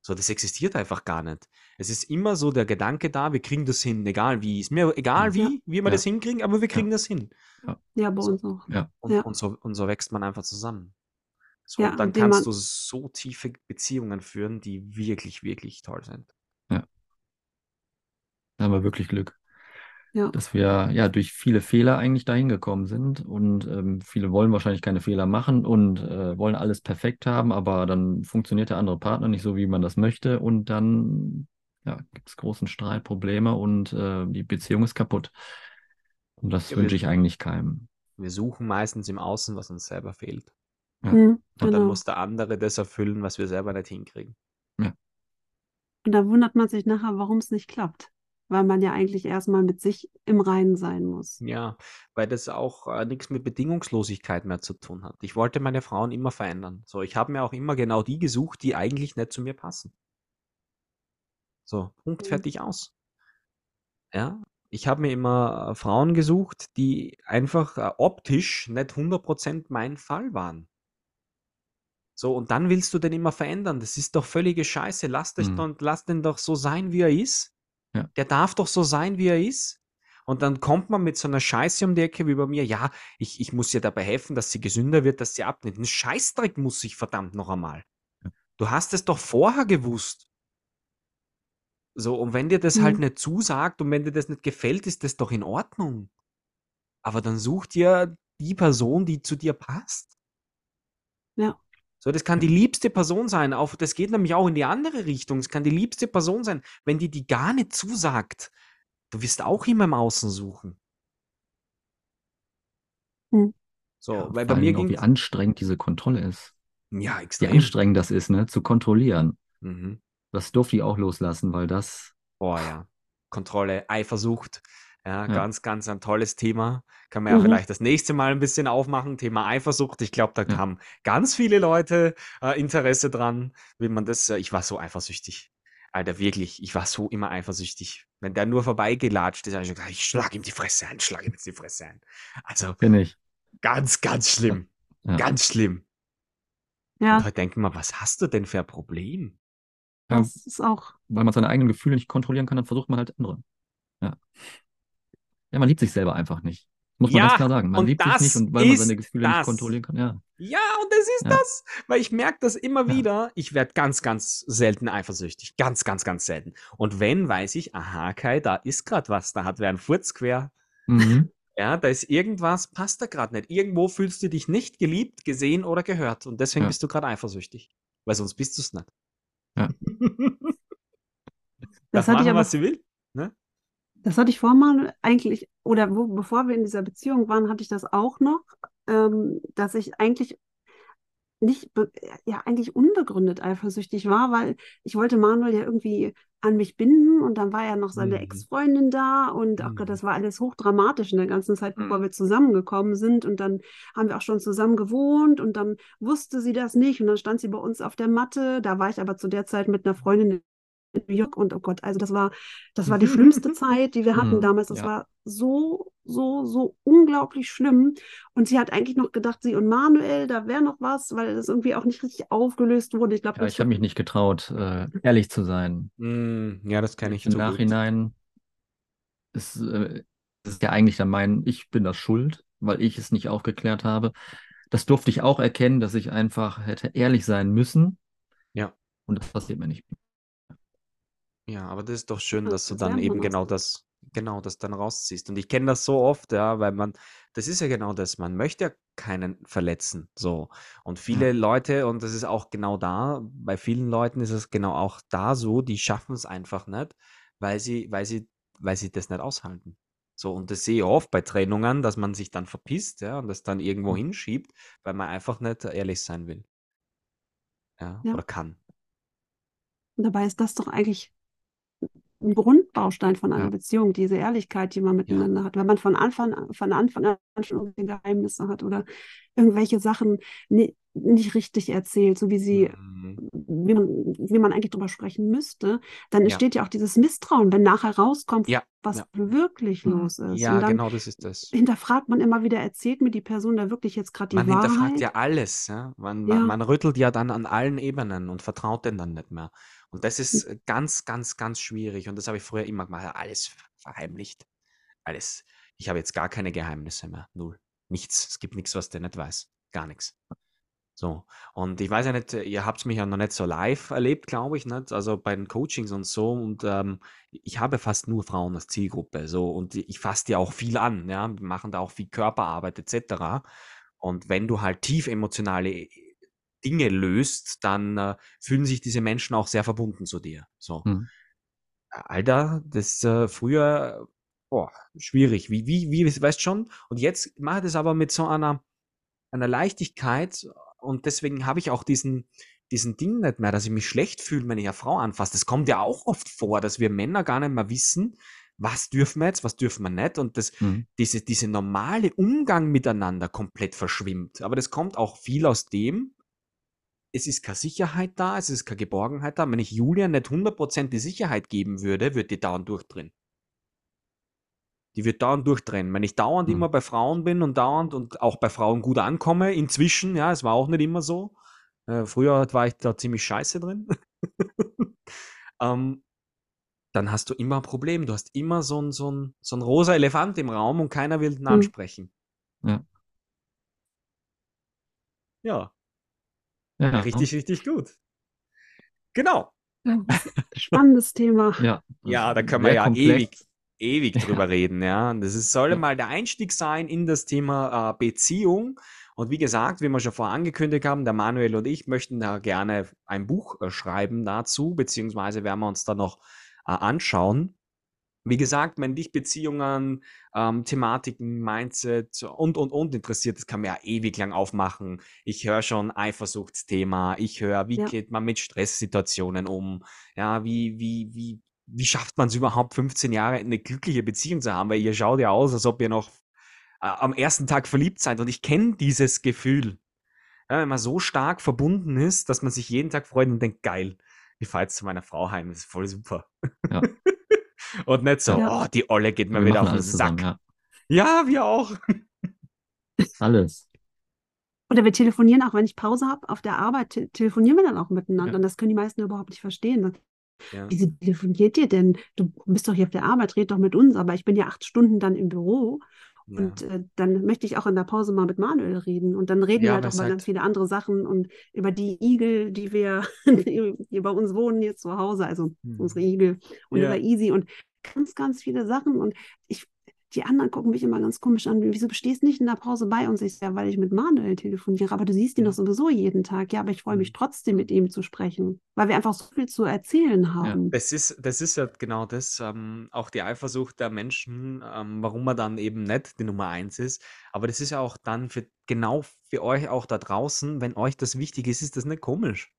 So, das existiert einfach gar nicht. Es ist immer so der Gedanke da, wir kriegen das hin, egal wie. Ist mir egal Ja. wie, wie wir Ja. das hinkriegen, aber wir kriegen das hin. Ja, bei So. uns auch. Ja. Und, Ja. und, so, und so wächst man einfach zusammen. So, Ja, und dann kannst du so tiefe Beziehungen führen, die wirklich, wirklich toll sind. Da haben wir wirklich Glück, Ja. dass wir ja durch viele Fehler eigentlich dahin gekommen sind. Und ähm, viele wollen wahrscheinlich keine Fehler machen und äh, wollen alles perfekt haben, aber dann funktioniert der andere Partner nicht so, wie man das möchte. Und dann ja, gibt es großen Streit, Probleme und äh, die Beziehung ist kaputt. Und das Ja, wünsche ich eigentlich keinem. Wir suchen meistens im Außen, was uns selber fehlt. Ja. Hm, Und dann genau. muss der andere das erfüllen, was wir selber nicht hinkriegen. Und da wundert man sich nachher, warum es nicht klappt. Weil man ja eigentlich erstmal mit sich im Reinen sein muss. Ja, weil das auch äh, nichts mit Bedingungslosigkeit mehr zu tun hat. Ich wollte meine Frauen immer verändern. So, ich habe mir auch immer genau die gesucht, die eigentlich nicht zu mir passen. So, Punkt, Mhm. fertig aus. Ja, ich habe mir immer äh, Frauen gesucht, die einfach äh, optisch nicht 100% mein Fall waren. So, und dann willst du den immer verändern. Das ist doch völlige Scheiße. Lass, dich Mhm. doch, lass den doch so sein, wie er ist. Ja. Der darf doch so sein, wie er ist. Und dann kommt man mit so einer Scheiße um die Ecke wie bei mir. Ja, ich, ich muss ihr dabei helfen, dass sie gesünder wird, dass sie abnimmt. Ein Scheißdreck muss ich verdammt noch einmal. Du hast es doch vorher gewusst. So, und wenn dir das halt Mhm. nicht zusagt und wenn dir das nicht gefällt, ist das doch in Ordnung. Aber dann such dir die Person, die zu dir passt. Ja. So, das kann die liebste Person sein. Auf, das geht nämlich auch in die andere Richtung. Es kann die liebste Person sein. Wenn die die gar nicht zusagt, du wirst auch immer im Außen suchen. Hm. So, Ja, weil bei mir ging wie anstrengend diese Kontrolle ist. ja Wie extrem. anstrengend das ist, ne, zu kontrollieren. Mhm. Das durfte ich auch loslassen, weil das, Boah, ja. Kontrolle, Eifersucht. Ja, Ja. ganz, ganz ein tolles Thema. Kann man ja Mhm. vielleicht das nächste Mal ein bisschen aufmachen. Thema Eifersucht. Ich glaube, da Ja. haben ganz viele Leute äh, Interesse dran, wie man das. Äh, ich war so eifersüchtig. Alter, wirklich. Ich war so immer eifersüchtig. Wenn der nur vorbeigelatscht ist, habe ich schon gesagt, ich schlage ihm die Fresse ein, schlage ihm jetzt die Fresse ein. Also bin ich. ganz, ganz schlimm. Ja. Ganz schlimm. Ja, Und heute denken wir, was hast du denn für ein Problem? Ja, das ist auch. weil man seine eigenen Gefühle nicht kontrollieren kann, dann versucht man halt andere. Ja. Ja, man liebt sich selber einfach nicht. Muss man Ja, ganz klar sagen. Man liebt sich das nicht und weil man seine Gefühle das. nicht kontrollieren kann. Ja. Ja, und das ist Ja. das. Weil ich merke das immer wieder. Ich werde ganz, ganz selten eifersüchtig. Ganz, ganz, ganz selten. Und wenn, weiß ich, aha, Kai, da ist gerade was. Da hat wer ein Furz quer. Mhm. Ja, da ist irgendwas, passt da gerade nicht. Irgendwo fühlst du dich nicht geliebt, gesehen oder gehört. Und deswegen bist du gerade eifersüchtig. Weil sonst bist du es nicht. Ja. Das Darf hatte ich aber was sie will. Ne? Das hatte ich vor mal eigentlich, oder wo, bevor wir in dieser Beziehung waren, hatte ich das auch noch, ähm, dass ich eigentlich nicht, ja, eigentlich unbegründet eifersüchtig war, weil ich wollte Manuel ja irgendwie an mich binden und dann war ja noch seine Mhm. Ex-Freundin da und ach Gott, Mhm. das war alles hochdramatisch in der ganzen Zeit, bevor Mhm. wir zusammengekommen sind und dann haben wir auch schon zusammen gewohnt und dann wusste sie das nicht und dann stand sie bei uns auf der Matte, da war ich aber zu der Zeit mit einer Freundin in New York und oh Gott, also das war, das war die schlimmste Zeit, die wir hatten Mhm, damals. Das ja. war so, so, so unglaublich schlimm. Und sie hat eigentlich noch gedacht, sie und Manuel, da wäre noch was, weil das irgendwie auch nicht richtig aufgelöst wurde. Ich glaube, Ja, ich habe mich nicht getraut, äh, ehrlich zu sein. Mm, ja, das kenne ich Im gut. Nachhinein ist, äh, ist ja eigentlich dann mein, ich bin das schuld, weil ich es nicht aufgeklärt habe. das durfte ich auch erkennen, dass ich einfach hätte ehrlich sein müssen. Ja. Und das passiert mir nicht. Ja, aber das ist doch schön, dass du dann eben genau das, genau das dann rausziehst. Und ich kenne das so oft, ja, weil man, das ist ja genau das, man möchte ja keinen verletzen, so. Und viele Leute, und das ist auch genau da, bei vielen Leuten ist es genau auch da so, die schaffen es einfach nicht, weil sie, weil sie, weil sie das nicht aushalten. So, und das sehe ich oft bei Trennungen, dass man sich dann verpisst, ja, und das dann irgendwo Hm. hinschiebt, weil man einfach nicht ehrlich sein will, ja, Ja. oder kann. Und dabei ist das doch eigentlich ein Grundbaustein von einer Ja. Beziehung, diese Ehrlichkeit, die man Ja. miteinander hat. Wenn man von Anfang, von Anfang an schon irgendwelche Geheimnisse hat oder irgendwelche Sachen ni nicht richtig erzählt, so wie sie, Mhm. wie man, wie man eigentlich drüber sprechen müsste, dann Ja. entsteht ja auch dieses Misstrauen, wenn nachher rauskommt, Ja, was ja. wirklich Mhm. los ist. Ja, dann genau, das ist das. hinterfragt man immer wieder, erzählt mir die Person da wirklich jetzt gerade die Man hinterfragt Wahrheit? ja alles, ja. Man, man, Ja. man rüttelt ja dann an allen Ebenen und vertraut denen dann nicht mehr. Und das ist äh, ganz, ganz, ganz schwierig. Und das habe ich früher immer gemacht. Alles verheimlicht. Alles. Ich habe jetzt gar keine Geheimnisse mehr. Null. Nichts. Es gibt nichts, was der nicht weiß. Gar nichts. So. Und ich weiß ja nicht, ihr habt mich ja noch nicht so live erlebt, glaube ich, nicht? Also bei den Coachings und so. Und ähm, ich habe fast nur Frauen als Zielgruppe. So. Und ich fasse die auch viel an, ja. Wir machen da auch viel Körperarbeit etc. Und wenn du halt tief emotionale Dinge löst, dann äh, fühlen sich diese Menschen auch sehr verbunden zu dir. So. Mhm. Alter, das äh, früher, boah, schwierig. Wie, wie, wie, weißt schon? Und jetzt mache ich das aber mit so einer, einer Leichtigkeit und deswegen habe ich auch diesen, diesen Ding nicht mehr, dass ich mich schlecht fühle, wenn ich eine Frau anfasse. Das kommt ja auch oft vor, dass wir Männer gar nicht mehr wissen, was dürfen wir jetzt, was dürfen wir nicht und das, Mhm. diese, diese normale Umgang miteinander komplett verschwimmt. Aber das kommt auch viel aus dem, es ist keine Sicherheit da, es ist keine Geborgenheit da. Wenn ich Julia nicht 100% die Sicherheit geben würde, würde die dauernd durchdrehen. Die wird dauernd durchdrehen. Wenn ich dauernd Mhm. immer bei Frauen bin und dauernd und auch bei Frauen gut ankomme, inzwischen, ja, es war auch nicht immer so. Äh, früher war ich da ziemlich scheiße drin. ähm, dann hast du immer ein Problem. Du hast immer so ein, so ein, so ein rosa Elefant im Raum und keiner will ihn Hm. ansprechen. Ja. Ja, Ja. richtig, richtig gut. Genau. Spannendes Thema. Ja. Ja, da können wir ja komplex. ewig, ewig Ja. drüber reden, ja. Das ist, soll Ja. mal der Einstieg sein in das Thema äh, Beziehung. Und wie gesagt, wie wir schon vorher angekündigt haben, der Manuel und ich möchten da gerne ein Buch äh, schreiben dazu, beziehungsweise werden wir uns da noch äh, anschauen. Wie gesagt, wenn dich Beziehungen, ähm, Thematiken, Mindset und, und, und interessiert, das kann man ja ewig lang aufmachen. Ich höre schon Eifersuchtsthema, ich höre, wie Ja. geht man mit Stresssituationen um, ja, wie, wie, wie, wie schafft man es überhaupt, 15 Jahre eine glückliche Beziehung zu haben? Weil ihr schaut ja aus, als ob ihr noch äh, am ersten Tag verliebt seid. Und ich kenne dieses Gefühl. Ja, wenn man so stark verbunden ist, dass man sich jeden Tag freut und denkt, geil, ich fahre jetzt zu meiner Frau heim, das ist voll super. Ja. und nicht so, Ja. oh, die Olle geht mir Wir wieder auf den zusammen, Sack. ja. Ja, wir auch. Alles. Oder wir telefonieren auch, wenn ich Pause habe auf der Arbeit, te telefonieren wir dann auch miteinander. Ja. Und das können die meisten überhaupt nicht verstehen. Ja. Wieso telefoniert ihr denn? Du bist doch hier auf der Arbeit, red doch mit uns, aber ich bin ja acht Stunden dann im Büro. Ja. Und äh, dann möchte ich auch in der Pause mal mit Manuel reden. Und dann reden wir Ja, halt wer auch sagt- ganz viele andere Sachen und über die Igel, die wir die bei uns wohnen hier zu Hause, also Mhm. unsere Igel und Ja. über Easy und ganz, ganz viele Sachen. Und ich, die anderen gucken mich immer ganz komisch an. Wieso stehst du nicht in der Pause bei uns? Ich sage, ja, weil ich mit Manuel telefoniere. Aber du siehst ihn Ja. doch sowieso jeden Tag. Ja, aber ich freue mich Mhm. trotzdem, mit ihm zu sprechen, weil wir einfach so viel zu erzählen haben. Das ist, das ist ja genau das, ähm, auch die Eifersucht der Menschen, ähm, warum man dann eben nicht die Nummer eins ist. Aber das ist ja auch dann für genau für euch auch da draußen, wenn euch das wichtig ist, ist das nicht komisch.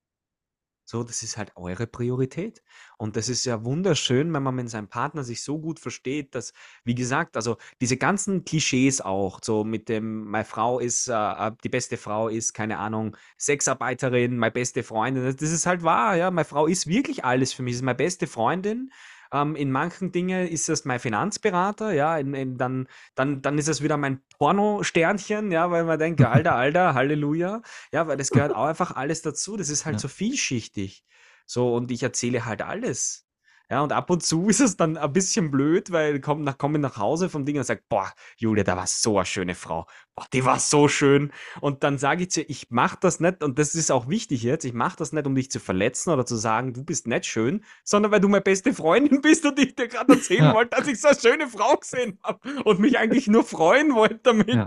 So, das ist halt eure Priorität. Und das ist ja wunderschön, wenn man mit seinem Partner sich so gut versteht, dass, wie gesagt, also diese ganzen Klischees auch, so mit dem, meine Frau ist, äh, die beste Frau ist, keine Ahnung, Sexarbeiterin, meine beste Freundin, das, das ist halt wahr, ja, meine Frau ist wirklich alles für mich, sie ist meine beste Freundin. Ähm, in manchen Dingen ist das mein Finanzberater, ja, in, in, dann, dann, dann ist es wieder mein Porno-Sternchen, ja, weil man denkt, alter, alter, Halleluja. Ja, weil das gehört auch einfach alles dazu. Das ist halt Ja. so vielschichtig. So, und ich erzähle halt alles. Ja, und ab und zu ist es dann ein bisschen blöd, weil komm, nach, komme ich nach Hause vom Ding und sage, boah, Julia, da war so eine schöne Frau. Boah, die war so schön. Und dann sage ich zu ihr, ich mache das nicht, und das ist auch wichtig jetzt, ich mache das nicht, um dich zu verletzen oder zu sagen, du bist nicht schön, sondern weil du meine beste Freundin bist und ich dir gerade erzählen Ja. wollte, dass ich so eine schöne Frau gesehen habe und mich eigentlich nur freuen wollte damit. Ja.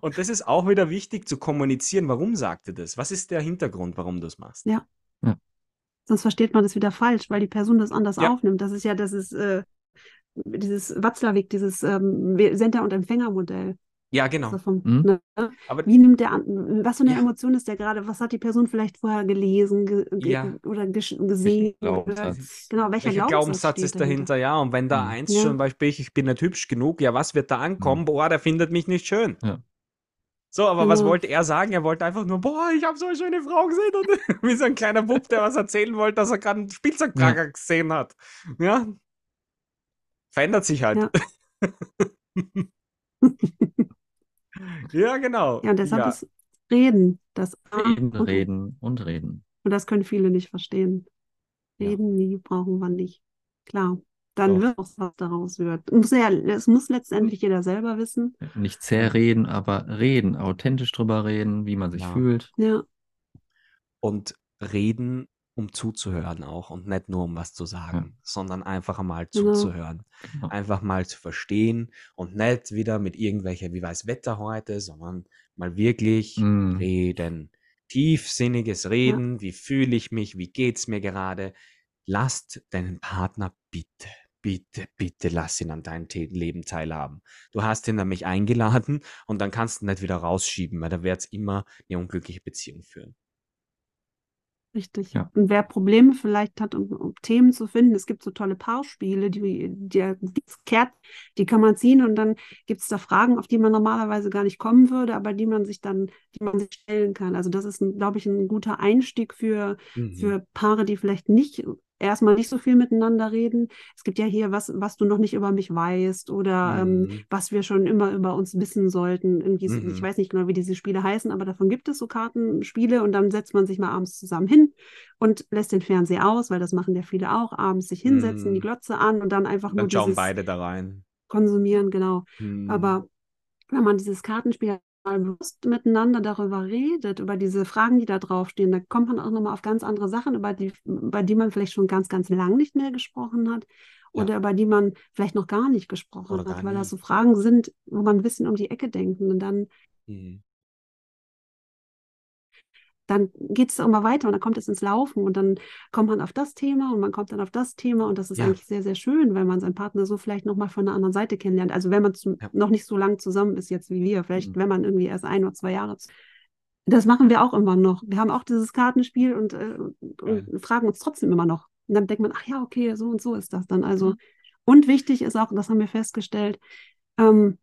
Und das ist auch wieder wichtig zu kommunizieren. Warum sagt er das? Was ist der Hintergrund, warum du es machst? Ja. Sonst versteht man das wieder falsch, weil die Person das anders Ja. aufnimmt. Das ist ja, das ist äh, dieses Watzlawick, dieses ähm, Sender- und Empfängermodell. Ja, genau. Also vom, Mhm. ne? Aber Wie nimmt der an, was für eine Ja. Emotion ist der gerade? Was hat die Person vielleicht vorher gelesen ge, Ja. oder gesehen? Oder, genau, welcher, welcher Glaubenssatz ist dahinter? Ja, und wenn da Mhm. eins Ja. schon Beispiel, ich bin nicht hübsch genug, ja, was wird da ankommen? Mhm. Boah, der findet mich nicht schön. Ja. So, aber was Genau. wollte er sagen? Er wollte einfach nur, boah, ich habe so eine schöne Frau gesehen. Und wie so ein kleiner Bub, der was erzählen wollte, dass er gerade einen Spielzeugtrager gesehen hat. Ja. Verändert sich halt. Ja. Ja, genau. Ja, und deshalb Ja. ist Reden das A Reden, und reden und reden. Und das können viele nicht verstehen. Ja. Reden, nie brauchen wir nicht. Klar, dann Doch. wird auch was daraus wird. Muss ja, es muss letztendlich jeder selber wissen. Nicht zerreden, aber reden, authentisch drüber reden, wie man sich Ja. fühlt. Ja, und reden, um zuzuhören auch und nicht nur um was zu sagen, sondern einfach einmal Genau. zuzuhören. Genau. Einfach mal zu verstehen und nicht wieder mit irgendwelcher, wie das Wetter heute, sondern mal wirklich Mm. reden. Tiefsinniges Reden, wie fühle ich mich, wie geht's mir gerade. Lasst deinen Partner bitte, bitte, bitte lass ihn an deinem Leben teilhaben. Du hast ihn nämlich eingeladen und dann kannst du ihn nicht wieder rausschieben, weil da wird's immer eine unglückliche Beziehung führen. richtig. Ja. Und wer Probleme vielleicht hat, um, um Themen zu finden, es gibt so tolle Paarspiele, die, die, die, kehrt, die kann man ziehen und dann gibt es da Fragen, auf die man normalerweise gar nicht kommen würde, aber die man sich dann, die man sich stellen kann. Also das ist, glaube ich, ein guter Einstieg für, Mhm. für Paare, die vielleicht nicht erstmal nicht so viel miteinander reden. Es gibt ja hier was, was du noch nicht über mich weißt oder ähm, Mhm. was wir schon immer über uns wissen sollten. Irgendwie, Mhm. ich weiß nicht genau, wie diese Spiele heißen, aber davon gibt es so Kartenspiele und dann setzt man sich mal abends zusammen hin und lässt den Fernseher aus, weil das machen ja viele auch, abends sich hinsetzen, Mhm. die Glotze an und dann einfach nur Dann schauen dieses beide da rein. konsumieren, genau. Mhm. Aber wenn man dieses Kartenspiel bewusst miteinander darüber redet, über diese Fragen, die da draufstehen, da kommt man auch nochmal auf ganz andere Sachen, über die, über die man vielleicht schon ganz, ganz lang nicht mehr gesprochen hat Ja. oder über die man vielleicht noch gar nicht gesprochen Oder hat, weil das so Fragen sind, wo man ein bisschen um die Ecke denkt und dann, Mhm. Dann geht es immer weiter und dann kommt es ins Laufen und dann kommt man auf das Thema und man kommt dann auf das Thema und das ist Ja. eigentlich sehr, sehr schön, weil man seinen Partner so vielleicht nochmal von einer anderen Seite kennenlernt. Also wenn man zum, Ja. noch nicht so lang zusammen ist jetzt wie wir, vielleicht Mhm. wenn man irgendwie erst ein oder zwei Jahre Das machen wir auch immer noch. Wir haben auch dieses Kartenspiel und, äh, und fragen uns trotzdem immer noch. Und dann denkt man, ach ja, okay, so und so ist das dann. Also, Mhm. und wichtig ist auch, das haben wir festgestellt, ähm,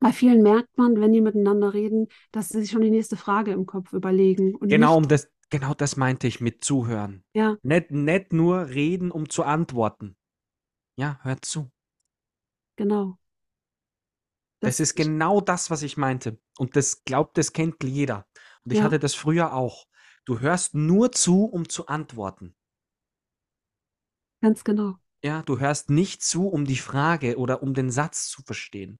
bei vielen merkt man, wenn die miteinander reden, dass sie sich schon die nächste Frage im Kopf überlegen. Genau, um das, genau das meinte ich mit zuhören. ja, Nicht, nicht nur reden, um zu antworten. Ja, hört zu. genau. Das, ist genau das, was ich meinte. Und das glaubt, das kennt jeder. Und ich Ja. hatte das früher auch. Du hörst nur zu, um zu antworten. Ganz genau. Ja, du hörst nicht zu, um die Frage oder um den Satz zu verstehen.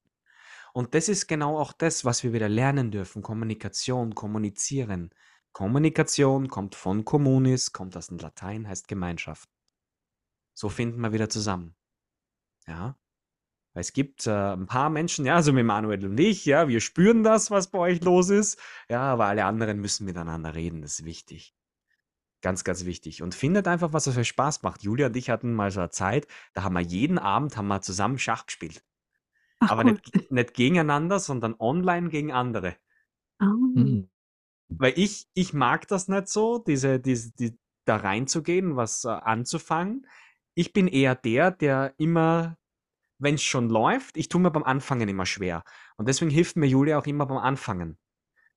Und das ist genau auch das, was wir wieder lernen dürfen. Kommunikation, kommunizieren. Kommunikation kommt von communis, kommt aus dem Latein, heißt Gemeinschaft. So finden wir wieder zusammen. Ja. Weil es gibt äh, ein paar Menschen, ja, so wie Manuel und ich, ja, wir spüren das, was bei euch los ist. Ja, aber alle anderen müssen miteinander reden, das ist wichtig. Ganz, ganz wichtig. Und findet einfach, was euch Spaß macht. Julia und ich hatten mal so eine Zeit, da haben wir jeden Abend haben wir zusammen Schach gespielt. Ach, Aber nicht, nicht gegeneinander, sondern online gegen andere. Mhm. Weil ich, ich mag das nicht so, diese, diese, die, da reinzugehen, was äh, anzufangen. Ich bin eher der, der immer, wenn es schon läuft, ich tue mir beim Anfangen immer schwer. Und deswegen hilft mir Julia auch immer beim Anfangen.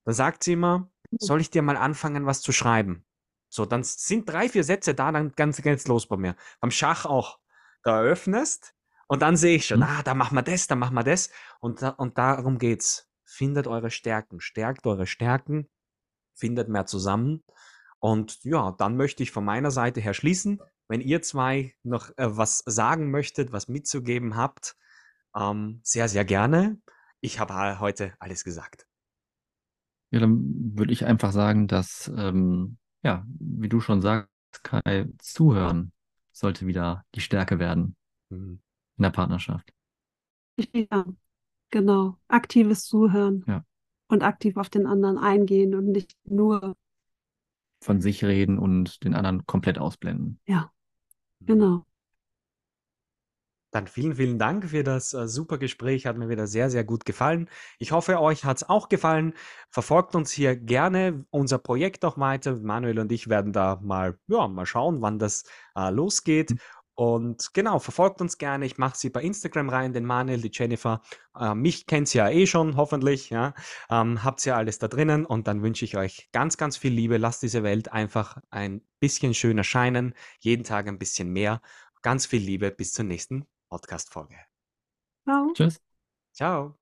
Dann sagt sie immer, soll ich dir mal anfangen, was zu schreiben? So, dann sind drei, vier Sätze da, dann ganz, ganz los bei mir. Beim Schach auch. Da eröffnest und dann sehe ich schon, Mhm. ah, da machen wir das, da machen wir das. Und, und darum geht's. Findet eure Stärken, stärkt eure Stärken, findet mehr zusammen Und ja, dann möchte ich von meiner Seite her schließen. Wenn ihr zwei noch äh, was sagen möchtet, was mitzugeben habt, ähm, sehr, sehr gerne. Ich habe heute alles gesagt. Ja, dann würde ich einfach sagen, dass, ähm, ja, wie du schon sagst, Kai, zuhören sollte wieder die Stärke werden Mhm. In der Partnerschaft. Ja, genau. Aktives Zuhören Ja. und aktiv auf den anderen eingehen und nicht nur, Von sich reden und den anderen komplett ausblenden. ja, genau. Dann vielen, vielen Dank für das äh, super Gespräch. Hat mir wieder sehr, sehr gut gefallen. Ich hoffe, euch hat es auch gefallen. Verfolgt uns hier gerne unser Projekt auch weiter. Manuel und ich werden da mal, ja, mal schauen, wann das äh, losgeht. Und genau, verfolgt uns gerne. Ich mache sie bei Instagram rein, den Manuel, die Jennifer. Äh, mich kennt sie ja eh schon, hoffentlich. Ja. Ähm, habt ja alles da drinnen. Und dann wünsche ich euch ganz, ganz viel Liebe. Lasst diese Welt einfach ein bisschen schöner scheinen. Jeden Tag ein bisschen mehr. Ganz viel Liebe. Bis zur nächsten Podcast-Folge. Ciao. Tschüss. Ciao.